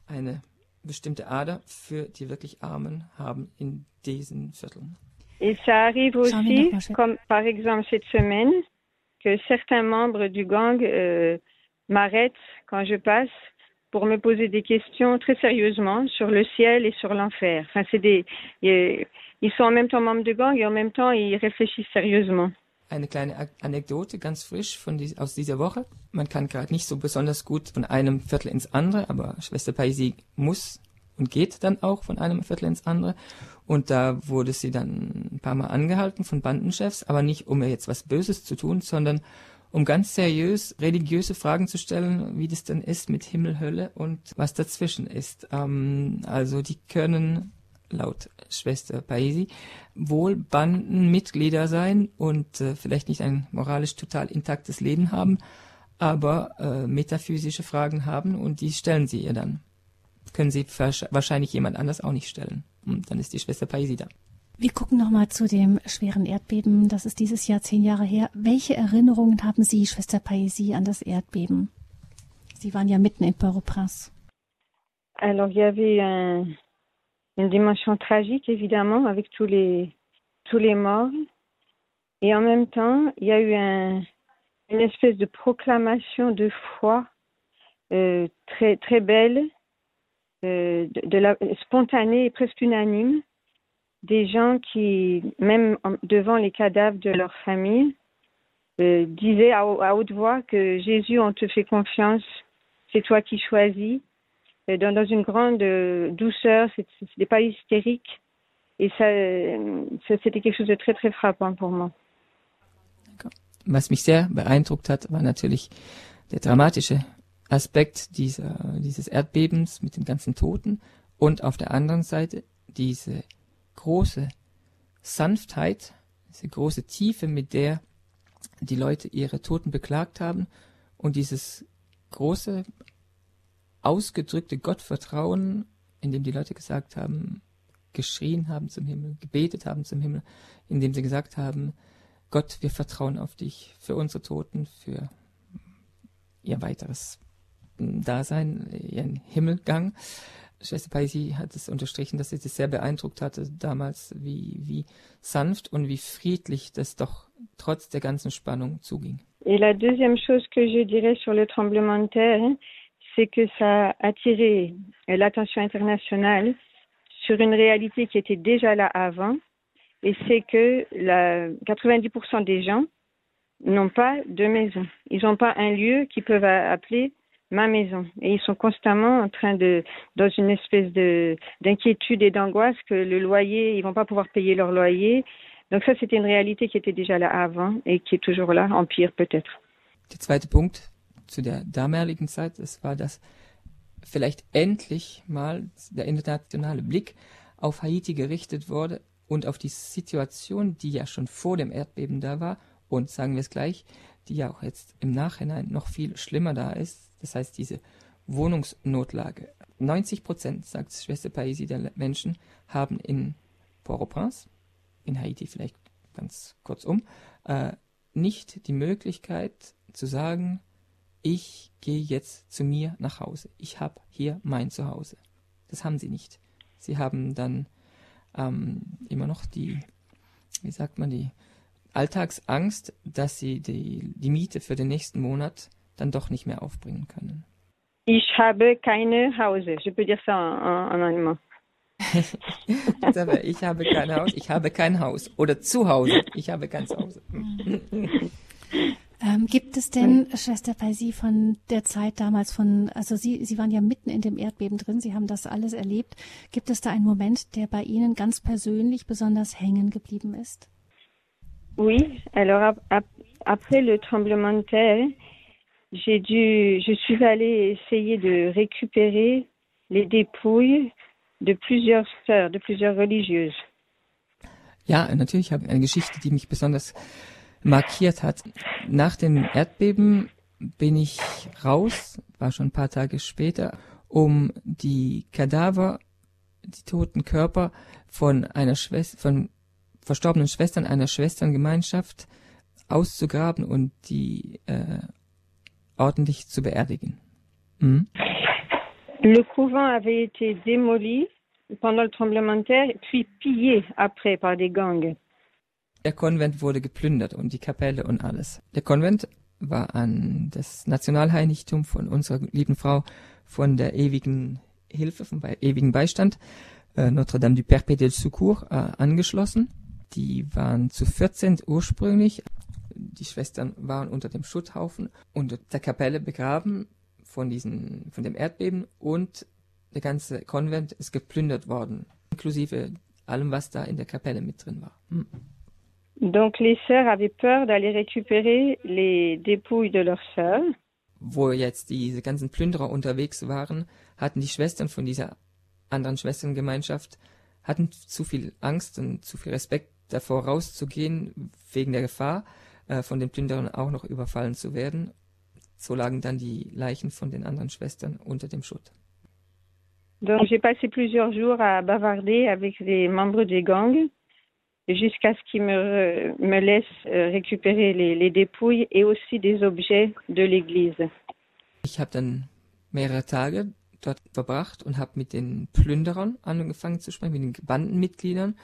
eine bestimmte Ader für die wirklich Armen haben in diesen Vierteln. Et ça arrive aussi, comme par exemple cette semaine, que certains membres du gang euh, m'arrêtent quand je passe pour me poser des questions très sérieusement sur le ciel et sur l'enfer. Enfin, c'est des, ils sont en même temps membres du gang et en même temps ils réfléchissent sérieusement. Eine kleine Anekdote, ganz frisch von die, aus dieser Woche. Man kann gerade nicht so besonders gut von einem Viertel ins andere, aber Schwester Paisi muss und geht dann auch von einem Viertel ins andere. Und da wurde sie dann ein paar Mal angehalten von Bandenchefs, aber nicht um ihr jetzt was Böses zu tun, sondern um ganz seriös religiöse Fragen zu stellen, wie das denn ist mit Himmel, Hölle und was dazwischen ist. Ähm, also die können laut Schwester Paesi, wohl Bandenmitglieder sein und äh, vielleicht nicht ein moralisch total intaktes Leben haben, aber äh, metaphysische Fragen haben und die stellen sie ihr dann. Können sie wahrscheinlich jemand anders auch nicht stellen. Und dann ist die Schwester Paesi da. Wir gucken nochmal zu dem schweren Erdbeben. Das ist dieses Jahr zehn Jahre her. Welche Erinnerungen haben Sie, Schwester Paesi, an das Erdbeben? Sie waren ja mitten in Port-au-Prince. Alors, il y avait un, une dimension tragique, évidemment, avec tous les, tous les morts. Et en même temps, il y a eu un, une espèce de proclamation de foi euh, très, très belle, euh, spontanée et presque unanime, des gens qui, même devant les cadavres de leur famille, euh, disaient à, à, haute voix que Jésus, on te fait confiance, c'est toi qui choisis, dans, dans une grande euh, douceur, c'était pas hystérique. Et ça, ça c'était quelque chose de très, très frappant pour moi. Was mich sehr beeindruckt hat, war natürlich der dramatische Aspekt dieser, dieses Erdbebens mit den ganzen Toten und auf der anderen Seite diese große Sanftheit, diese große Tiefe, mit der die Leute ihre Toten beklagt haben und dieses große ausgedrückte Gottvertrauen, in dem die Leute gesagt haben, geschrien haben zum Himmel, gebetet haben zum Himmel, indem sie gesagt haben, Gott, wir vertrauen auf dich für unsere Toten, für ihr weiteres Dasein, ihren Himmelgang. Schwester Paisi hat es unterstrichen, dass sie das sehr beeindruckt hatte damals, wie, wie sanft und wie friedlich das doch trotz der ganzen Spannung zuging. Et la deuxième chose que je dirais sur le tremblement de terre, c'est que ça a attiré l'attention internationale sur une réalité qui était déjà là avant, et c'est que la, 90% des gens n'ont pas de maison. Ils n'ont pas un lieu qu'ils peuvent appeler ma maison. Et ils sont constamment en train de, dans une espèce de, d'inquiétude et d'angoisse que le loyer, ils vont pas pouvoir payer leur loyer. Donc ça, c'était une réalité qui était déjà là avant et qui est toujours là, en pire peut-être. Der zweite Punkt zu der damaligen Zeit, das war, dass vielleicht endlich mal der internationale Blick auf Haiti gerichtet wurde und auf die Situation, die ja schon vor dem Erdbeben da war und sagen wir es gleich, die ja auch jetzt im Nachhinein noch viel schlimmer da ist. Das heißt, diese Wohnungsnotlage. 90 Prozent, sagt Schwester Paisi, der Menschen haben in Port-au-Prince, in Haiti vielleicht ganz kurzum, äh, nicht die Möglichkeit zu sagen, ich gehe jetzt zu mir nach Hause. Ich habe hier mein Zuhause. Das haben sie nicht. Sie haben dann ähm, immer noch die, wie sagt man, die Alltagsangst, dass sie die, die Miete für den nächsten Monat dann doch nicht mehr aufbringen können. Ich habe keine Hause. Je peux dire ça en, en allemand. (laughs) ich habe kein Haus, ich habe kein Haus. Oder zu Hause, ich habe kein Zuhause. (laughs) Ähm, gibt es denn, Schwester Paisi, von der Zeit damals von, also Sie, Sie waren ja mitten in dem Erdbeben drin, Sie haben das alles erlebt. Gibt es da einen Moment, der bei Ihnen ganz persönlich besonders hängen geblieben ist? Oui, alors ap après le tremblement de terre, j'ai dû, je suis allée essayer de récupérer les dépouilles de plusieurs sœurs, de plusieurs religieuses. Ja, natürlich habe ich eine Geschichte, die mich besonders markiert hat. Nach dem Erdbeben bin ich raus, war schon ein paar Tage später, um die Kadaver, die toten Körper von einer Schwester, von verstorbenen Schwestern einer Schwesterngemeinschaft auszugraben und die äh, ordentlich zu beerdigen. Mhm. Le couvent avait été démoli pendant le tremblement de terre, puis pillé après par des gangs. Der Konvent wurde geplündert und die Kapelle und alles. Der Konvent war an das Nationalheiligtum von unserer lieben Frau von der ewigen Hilfe, vom ewigen Beistand, äh, Notre-Dame du Perpétuel Secours, äh, angeschlossen. Die waren zu 14 ursprünglich. Die Schwestern waren unter dem Schutthaufen unter der Kapelle begraben von diesen, von dem Erdbeben und der ganze Konvent ist geplündert worden, inklusive allem, was da in der Kapelle mit drin war. Hm. Donc les sœurs avaient peur d'aller récupérer les dépouilles de leurs sœurs. Wo jetzt diese ganzen Plünderer unterwegs waren, hatten die Schwestern von dieser anderen Schwesterngemeinschaft hatten zu viel Angst und zu viel Respekt davor rauszugehen, wegen der Gefahr, äh, von den Plünderern auch noch überfallen zu werden. So lagen dann die Leichen von den anderen Schwestern unter dem Schutt. Donc j'ai passé plusieurs jours à bavarder avec les membres des gangs jusqu'à ce qu'ils me, me laissent euh, récupérer les, les dépouilles et aussi des objets de l'église. Ich habe dann mehrere Tage dort verbracht und habe mit den Plünderern angefangen zu sprechen, mit den Bandenmitgliedern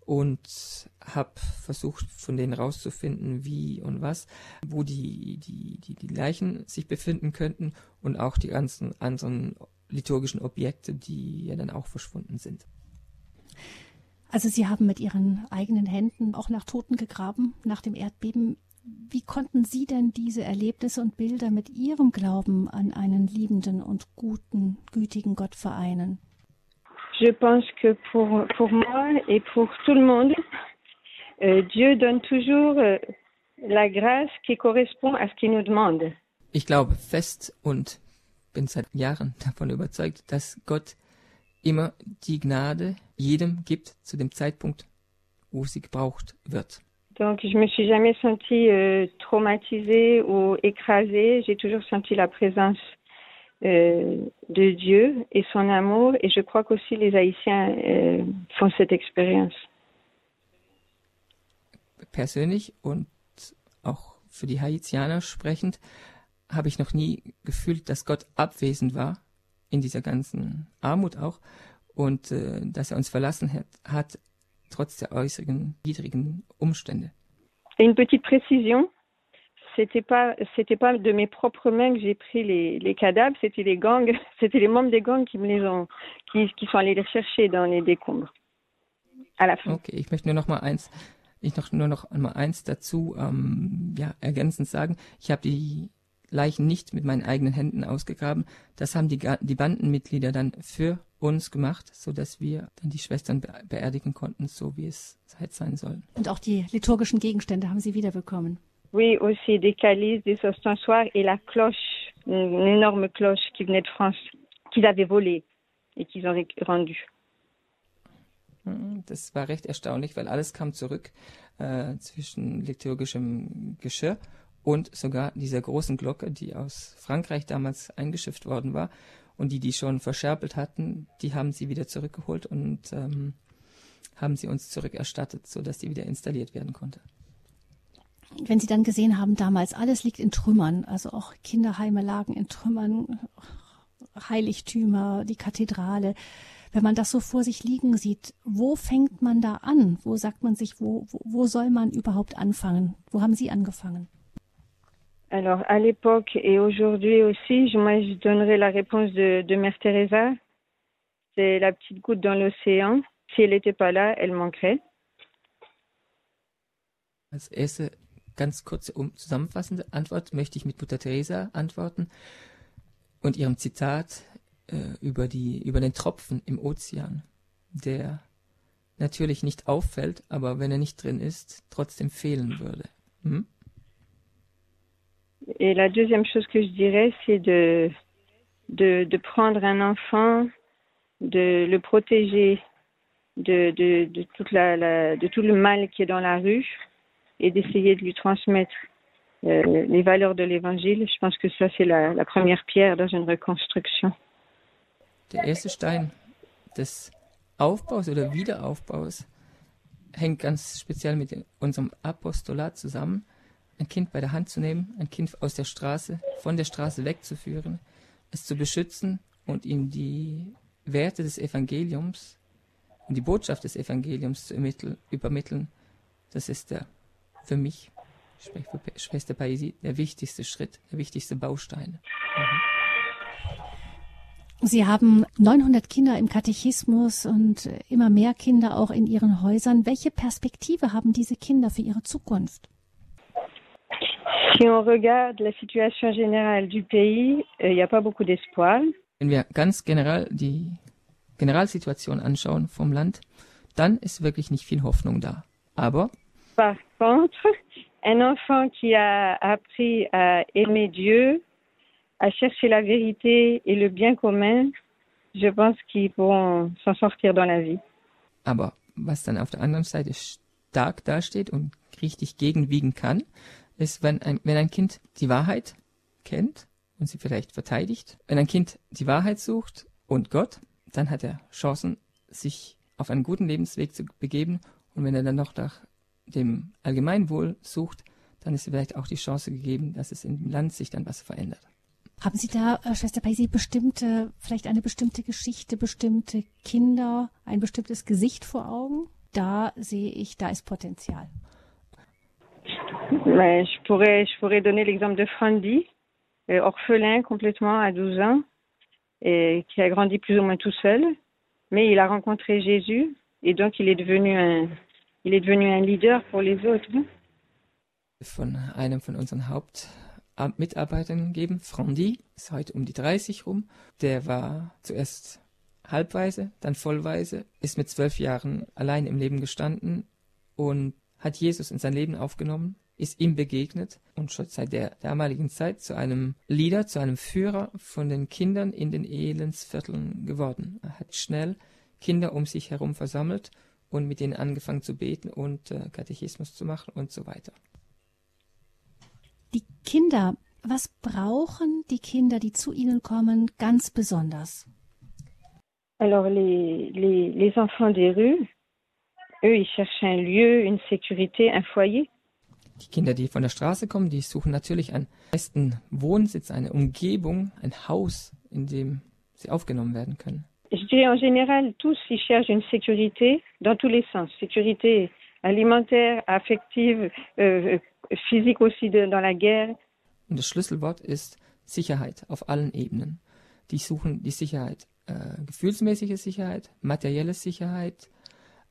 und habe versucht, von denen rauszufinden, wie und was, wo die, die, die, die Leichen sich befinden könnten und auch die ganzen anderen liturgischen Objekte, die ja dann auch verschwunden sind. Also Sie haben mit Ihren eigenen Händen auch nach Toten gegraben, nach dem Erdbeben. Wie konnten Sie denn diese Erlebnisse und Bilder mit Ihrem Glauben an einen liebenden und guten, gütigen Gott vereinen? Je pense que pour, pour moi et pour tout le monde, euh, Dieu donne toujours euh, la grâce qui correspond à ce qu'il nous demande. Ich glaube fest und bin seit Jahren (laughs) davon überzeugt, dass Gott immer die Gnade jedem gibt zu dem Zeitpunkt, wo sie gebraucht wird. Donc, je me suis jamais sentie euh, traumatisée ou écrasée. J'ai toujours senti la présence euh, de Dieu et son amour. Et je crois qu'aussi les Haïtiens euh, font cette expérience. Persönlich und auch für die Haitianer sprechend habe ich noch nie gefühlt, dass Gott abwesend war in dieser ganzen Armut auch und äh, dass er uns verlassen hat, hat trotz der äußeren widrigen Umstände. Une petite précision, c'était pas c'était pas de mes propres mains que j'ai pris les, les cadavres, c'était les gangs, (laughs) c'était les membres des gangs qui me les ont qui, qui sont allés les chercher dans les décombres. À la fin. Okay, ich möchte nur noch mal eins ich noch nur noch mal eins dazu ähm, ja ergänzend sagen. Ich habe die Leichen nicht mit meinen eigenen Händen ausgegraben. Das haben die, die Bandenmitglieder dann für uns gemacht, so dass wir dann die Schwestern be beerdigen konnten, so wie es halt sein soll. Und auch die liturgischen Gegenstände haben Sie wiederbekommen. Oui, aussi des calices, des ostensoirs et la cloche, une énorme cloche qui venait de France, qu'ils avaient volée et qu'ils ont rendue. Hm, das war recht erstaunlich, weil alles kam zurück äh, zwischen liturgischem Geschirr und sogar dieser großen Glocke, die aus Frankreich damals eingeschifft worden war und die die schon verscherbelt hatten, die haben sie wieder zurückgeholt und ähm, haben sie uns zurückerstattet, sodass die wieder installiert werden konnte. Wenn Sie dann gesehen haben, damals alles liegt in Trümmern, also auch Kinderheime lagen in Trümmern, Heiligtümer, die Kathedrale. Wenn man das so vor sich liegen sieht, wo fängt man da an? Wo sagt man sich, wo, wo, wo soll man überhaupt anfangen? Wo haben Sie angefangen? Alors, à l'époque et aujourd'hui aussi, je, moi, je donnerais la réponse de, de Mère Teresa. C'est la petite goutte dans l'océan. Si elle n'était pas là, elle manquerait. Als erste ganz kurze um, zusammenfassende Antwort möchte ich mit Mutter Teresa antworten und ihrem Zitat äh, über, die, über den Tropfen im Ozean, der natürlich nicht auffällt, aber wenn er nicht drin ist, trotzdem fehlen würde. Hm? Et la deuxième chose que je dirais, c'est de, de, prendre un enfant, de le protéger de, de, toute la, de tout le mal qui est dans la rue et d'essayer de lui transmettre euh, les valeurs de l'Évangile. Je pense que ça, c'est la, la première pierre dans une reconstruction. Der erste Stein des Aufbaus oder Wiederaufbaus hängt ganz speziell mit unserem Apostolat zusammen. Ein Kind bei der Hand zu nehmen, ein Kind aus der Straße, von der Straße wegzuführen, es zu beschützen und ihm die Werte des Evangeliums und die Botschaft des Evangeliums zu übermitteln, das ist der, für mich, Schwester Paisi, der wichtigste Schritt, der wichtigste Baustein. Mhm. Sie haben 900 Kinder im Katechismus und immer mehr Kinder auch in ihren Häusern. Welche Perspektive haben diese Kinder für ihre Zukunft? Si on regarde la situation générale du pays, il n'y a pas beaucoup d'espoir. Wenn wir ganz generell die Generalsituation anschauen vom Land, dann ist wirklich nicht viel Hoffnung da. Aber Par contre, un enfant qui a appris à aimer Dieu, à chercher la vérité et le bien commun, je pense qu'ils pourront s'en sortir dans la vie. Aber was dann auf der anderen Seite stark dasteht und richtig gegenwiegen kann, ist, wenn ein, wenn ein Kind die Wahrheit kennt und sie vielleicht verteidigt. Wenn ein Kind die Wahrheit sucht und Gott, dann hat er Chancen, sich auf einen guten Lebensweg zu begeben. Und wenn er dann noch nach dem Allgemeinwohl sucht, dann ist vielleicht auch die Chance gegeben, dass es im Land sich dann was verändert. Haben Sie da, äh, Schwester Paisi, bestimmte, vielleicht eine bestimmte Geschichte, bestimmte Kinder, ein bestimmtes Gesicht vor Augen? Da sehe ich, da ist Potenzial. Mais je pourrais, je pourrais donner l'exemple de Frandy, euh, orphelin complètement à 12 ans, et qui a grandi plus ou moins tout seul, mais il a rencontré Jésus et donc il est devenu un, il est devenu un leader pour les autres. Von einem von unseren Hauptmitarbeitern geben, Frandy, ist heute um die 30 rum. Der war zuerst halbweise, dann vollweise, ist mit zwölf Jahren allein im Leben gestanden und hat Jesus in sein Leben aufgenommen, ist ihm begegnet und schon seit der damaligen Zeit zu einem Leader, zu einem Führer von den Kindern in den Elendsvierteln geworden. Er hat schnell Kinder um sich herum versammelt und mit ihnen angefangen zu beten und äh, Katechismus zu machen und so weiter. Die Kinder, was brauchen die Kinder, die zu ihnen kommen, ganz besonders? Alors les, les, les enfants des rues, eux, ils cherchent un lieu, une sécurité, un foyer. Die Kinder, die von der Straße kommen, die suchen natürlich einen festen Wohnsitz, eine Umgebung, ein Haus, in dem sie aufgenommen werden können. Je dirais en général, tous, ils cherchent une sécurité dans tous les sens. Sécurité alimentaire, affective, euh, physique aussi de, dans la guerre. Und das Schlüsselwort ist Sicherheit auf allen Ebenen. Die suchen die Sicherheit, äh, gefühlsmäßige Sicherheit, materielle Sicherheit,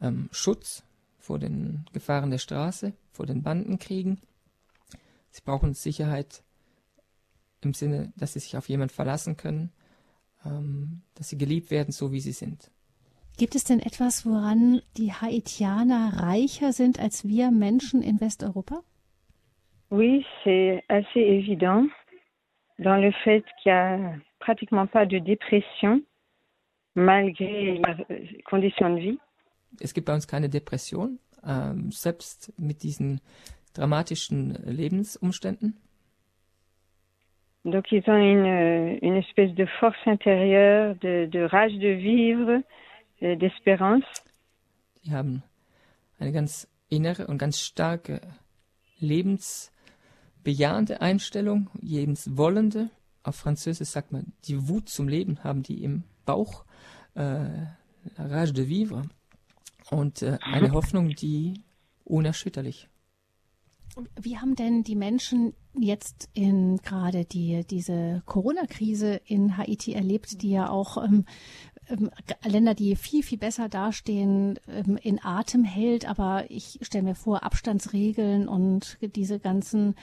ähm, Schutz vor den Gefahren der Straße, vor den Bandenkriegen. Sie brauchen Sicherheit im Sinne, dass sie sich auf jemanden verlassen können, ähm, dass sie geliebt werden, so wie sie sind. Gibt es denn etwas, woran die Haitianer reicher sind als wir Menschen in Westeuropa? Oui, c'est assez évident dans le fait qu'il n'y a pratiquement pas de dépression malgré la condition de vie. Es gibt bei uns keine Depression, ähm, selbst mit diesen dramatischen Lebensumständen. Donc ils ont une, une espèce de force intérieure, de, de rage de vivre, euh, d'espérance. Die haben eine ganz innere und ganz starke lebensbejahende Einstellung, lebenswollende. Auf Französisch sagt man, die Wut zum Leben haben die im Bauch, äh, rage de vivre. Und äh, eine Hoffnung, die unerschütterlich. Wie haben denn die Menschen jetzt in gerade die diese Corona-Krise in Haiti erlebt, die ja auch ähm, ähm, Länder, die viel viel besser dastehen, ähm, in Atem hält? Aber ich stelle mir vor, Abstandsregeln und diese ganzen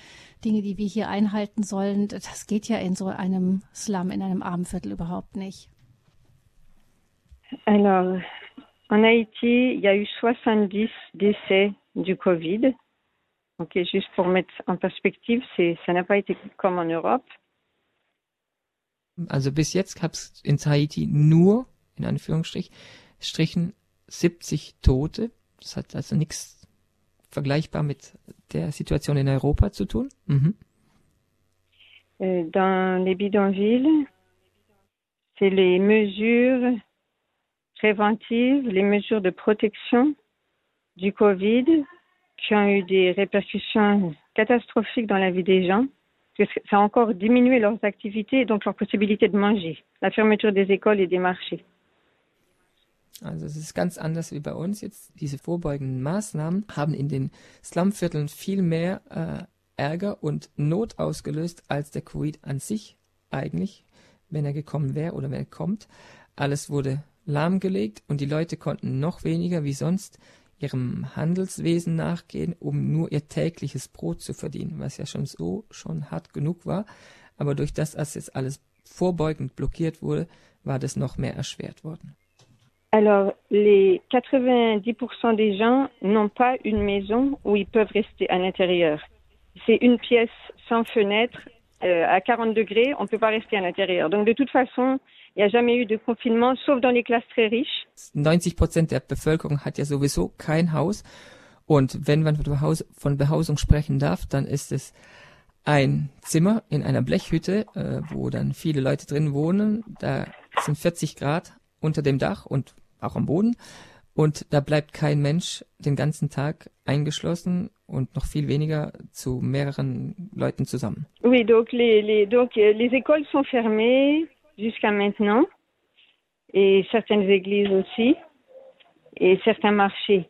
Dinge, die wir hier einhalten sollen, das geht ja in so einem Slum, in einem Armenviertel überhaupt nicht. Alors, en Haïti, il y a eu 70 décès du Covid. Ok, juste pour mettre en perspective, ça n'a pas été comme en Europe. Also bis jetzt gab es in Haiti nur, in Anführungsstrichen, 70 Tote. Das hat also nichts vergleichbar mit der Situation in Europa zu tun. Mhm. Euh, Dans les bidonvilles, c'est les mesures préventives, les mesures de protection du Covid qui ont eu des répercussions catastrophiques dans la vie des gens. Parce que ça a encore diminué leurs activités et donc leur possibilité de manger. La fermeture des écoles et des marchés. Also es ist ganz anders wie bei uns jetzt. Diese vorbeugenden Maßnahmen haben in den Slumvierteln viel mehr äh, Ärger und Not ausgelöst als der Covid an sich eigentlich, wenn er gekommen wäre oder wenn er kommt. Alles wurde lahmgelegt und die Leute konnten noch weniger wie sonst ihrem Handelswesen nachgehen, um nur ihr tägliches Brot zu verdienen, was ja schon so schon hart genug war. Aber durch das, dass jetzt alles vorbeugend blockiert wurde, war das noch mehr erschwert worden. Alors, les 90% des gens n'ont pas une maison où ils peuvent rester à l'intérieur. C'est une pièce sans fenêtre, euh, à 40 degrés, on ne peut pas rester à l'intérieur. Donc, de toute façon, Il n'y a jamais eu de confinement, sauf dans les classes très riches. 90 Prozent der Bevölkerung hat ja sowieso kein Haus. Und wenn man von Behausung sprechen darf, dann ist es ein Zimmer in einer Blechhütte, äh, wo dann viele Leute drin wohnen. Da sind 40 Grad unter dem Dach und auch am Boden. Und da bleibt kein Mensch den ganzen Tag eingeschlossen und noch viel weniger zu mehreren Leuten zusammen. Oui, donc les, les, donc euh, les écoles sont fermées jusqu'à maintenant et certaines églises aussi et certains marchés.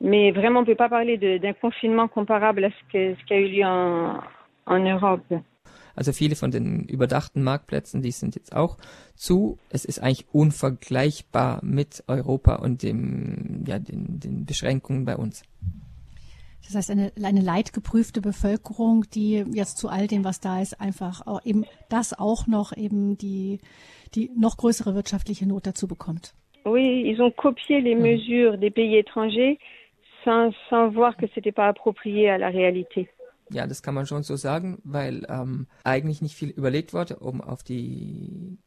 Mais vraiment, on ne peut pas parler d'un confinement comparable à ce, que, ce qui a eu lieu en, en Europe. Also viele von den überdachten Marktplätzen, die sind jetzt auch zu. Es ist eigentlich unvergleichbar mit Europa und dem, ja, den, den Beschränkungen bei uns. Das heißt, eine, eine leidgeprüfte Bevölkerung, die jetzt zu all dem, was da ist, einfach auch eben das auch noch eben die, die noch größere wirtschaftliche Not dazu bekommt. Oui, ils ont copié les mhm. mesures des pays étrangers sans, sans voir que c'était pas approprié à la réalité. Ja, das kann man schon so sagen, weil ähm, eigentlich nicht viel überlegt wurde, um auf die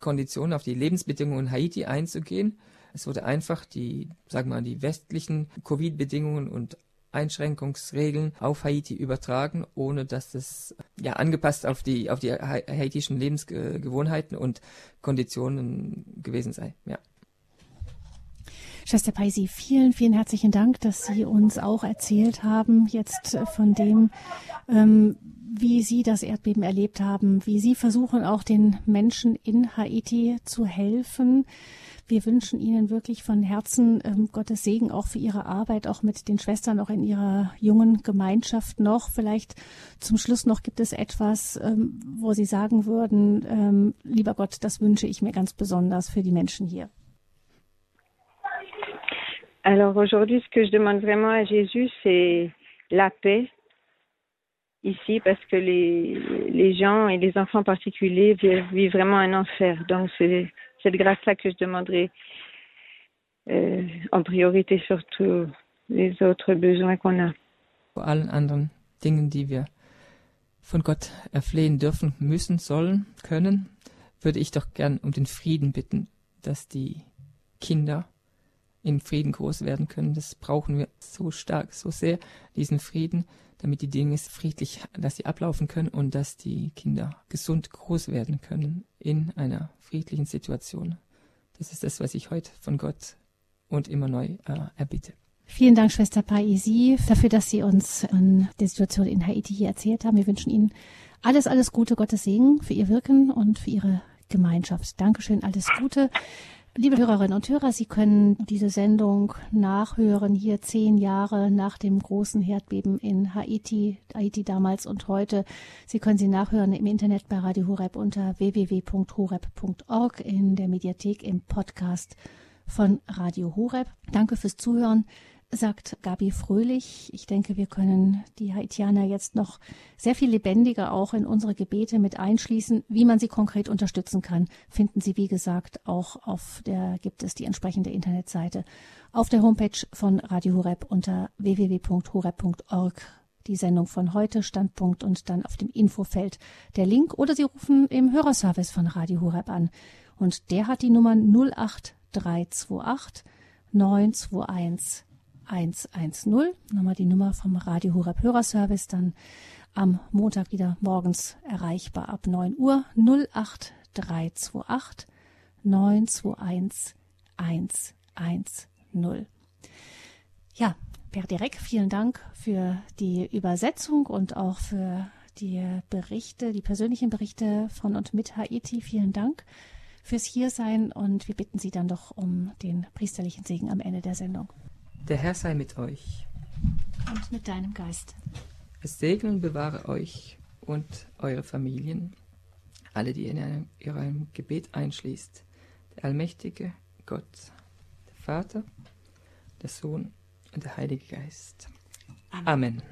Konditionen, auf die Lebensbedingungen in Haiti einzugehen. Es wurde einfach die, sagen wir mal, die westlichen Covid-Bedingungen und Einschränkungsregeln auf Haiti übertragen, ohne dass es ja angepasst auf die auf die haitischen Lebensgewohnheiten und Konditionen gewesen sei. Ja. Schwester Paisi, vielen, vielen herzlichen Dank, dass Sie uns auch erzählt haben jetzt von dem, ähm, wie Sie das Erdbeben erlebt haben, wie Sie versuchen, auch den Menschen in Haiti zu helfen. Wir wünschen Ihnen wirklich von Herzen ähm, Gottes Segen auch für Ihre Arbeit, auch mit den Schwestern, auch in Ihrer jungen Gemeinschaft noch. Vielleicht zum Schluss noch gibt es etwas, ähm, wo Sie sagen würden, ähm, lieber Gott, das wünsche ich mir ganz besonders für die Menschen hier. Alors aujourd'hui, ce que je demande vraiment à Jésus, c'est la paix ici parce que les, les gens et les enfants particuliers vivent, vivent vraiment un enfer. Donc c'est cette grâce-là que je demanderai euh, en priorité sur tous les autres besoins qu'on a. Vor allen anderen Dingen, die wir von Gott erflehen dürfen, müssen, sollen, können, würde ich doch gern um den Frieden bitten, dass die Kinder in Frieden groß werden können. Das brauchen wir so stark, so sehr, diesen Frieden, damit die Dinge friedlich, dass sie ablaufen können und dass die Kinder gesund groß werden können in einer friedlichen Situation. Das ist das, was ich heute von Gott und immer neu äh, erbitte. Vielen Dank, Schwester Paisi, dafür, dass Sie uns an der Situation in Haiti hier erzählt haben. Wir wünschen Ihnen alles, alles Gute, Gottes Segen für Ihr Wirken und für Ihre Gemeinschaft. Dankeschön, alles Gute. Liebe Hörerinnen und Hörer, Sie können diese Sendung nachhören, hier zehn Jahre nach dem großen Erdbeben in Haiti, Haiti damals und heute. Sie können sie nachhören im Internet bei Radio Horeb unter www.horeb.org in der Mediathek im Podcast von Radio Horeb. Danke fürs Zuhören sagt Gabi Fröhlich. Ich denke, wir können die Haitianer jetzt noch sehr viel lebendiger auch in unsere Gebete mit einschließen. Wie man sie konkret unterstützen kann, finden Sie, wie gesagt, auch auf der, gibt es die entsprechende Internetseite auf der Homepage von Radio Horeb unter www.horeb.org. Die Sendung von heute, Standpunkt und dann auf dem Infofeld der Link oder Sie rufen im Hörerservice von Radio Horeb an. Und der hat die Nummer 08328 921 110. Nochmal die Nummer vom Radio Horeb Hörerservice, dann am Montag wieder morgens erreichbar ab 9 Uhr 08328 921 110. Ja, Per Direkt, vielen Dank für die Übersetzung und auch für die Berichte, die persönlichen Berichte von und mit Haiti. Vielen Dank fürs Hiersein und wir bitten Sie dann doch um den priesterlichen Segen am Ende der Sendung. Der Herr sei mit euch. Und mit deinem Geist. Es segne und bewahre euch und eure Familien, alle, die ihr in ihrem Gebet einschließt. Der allmächtige Gott, der Vater, der Sohn und der Heilige Geist. Amen. Amen.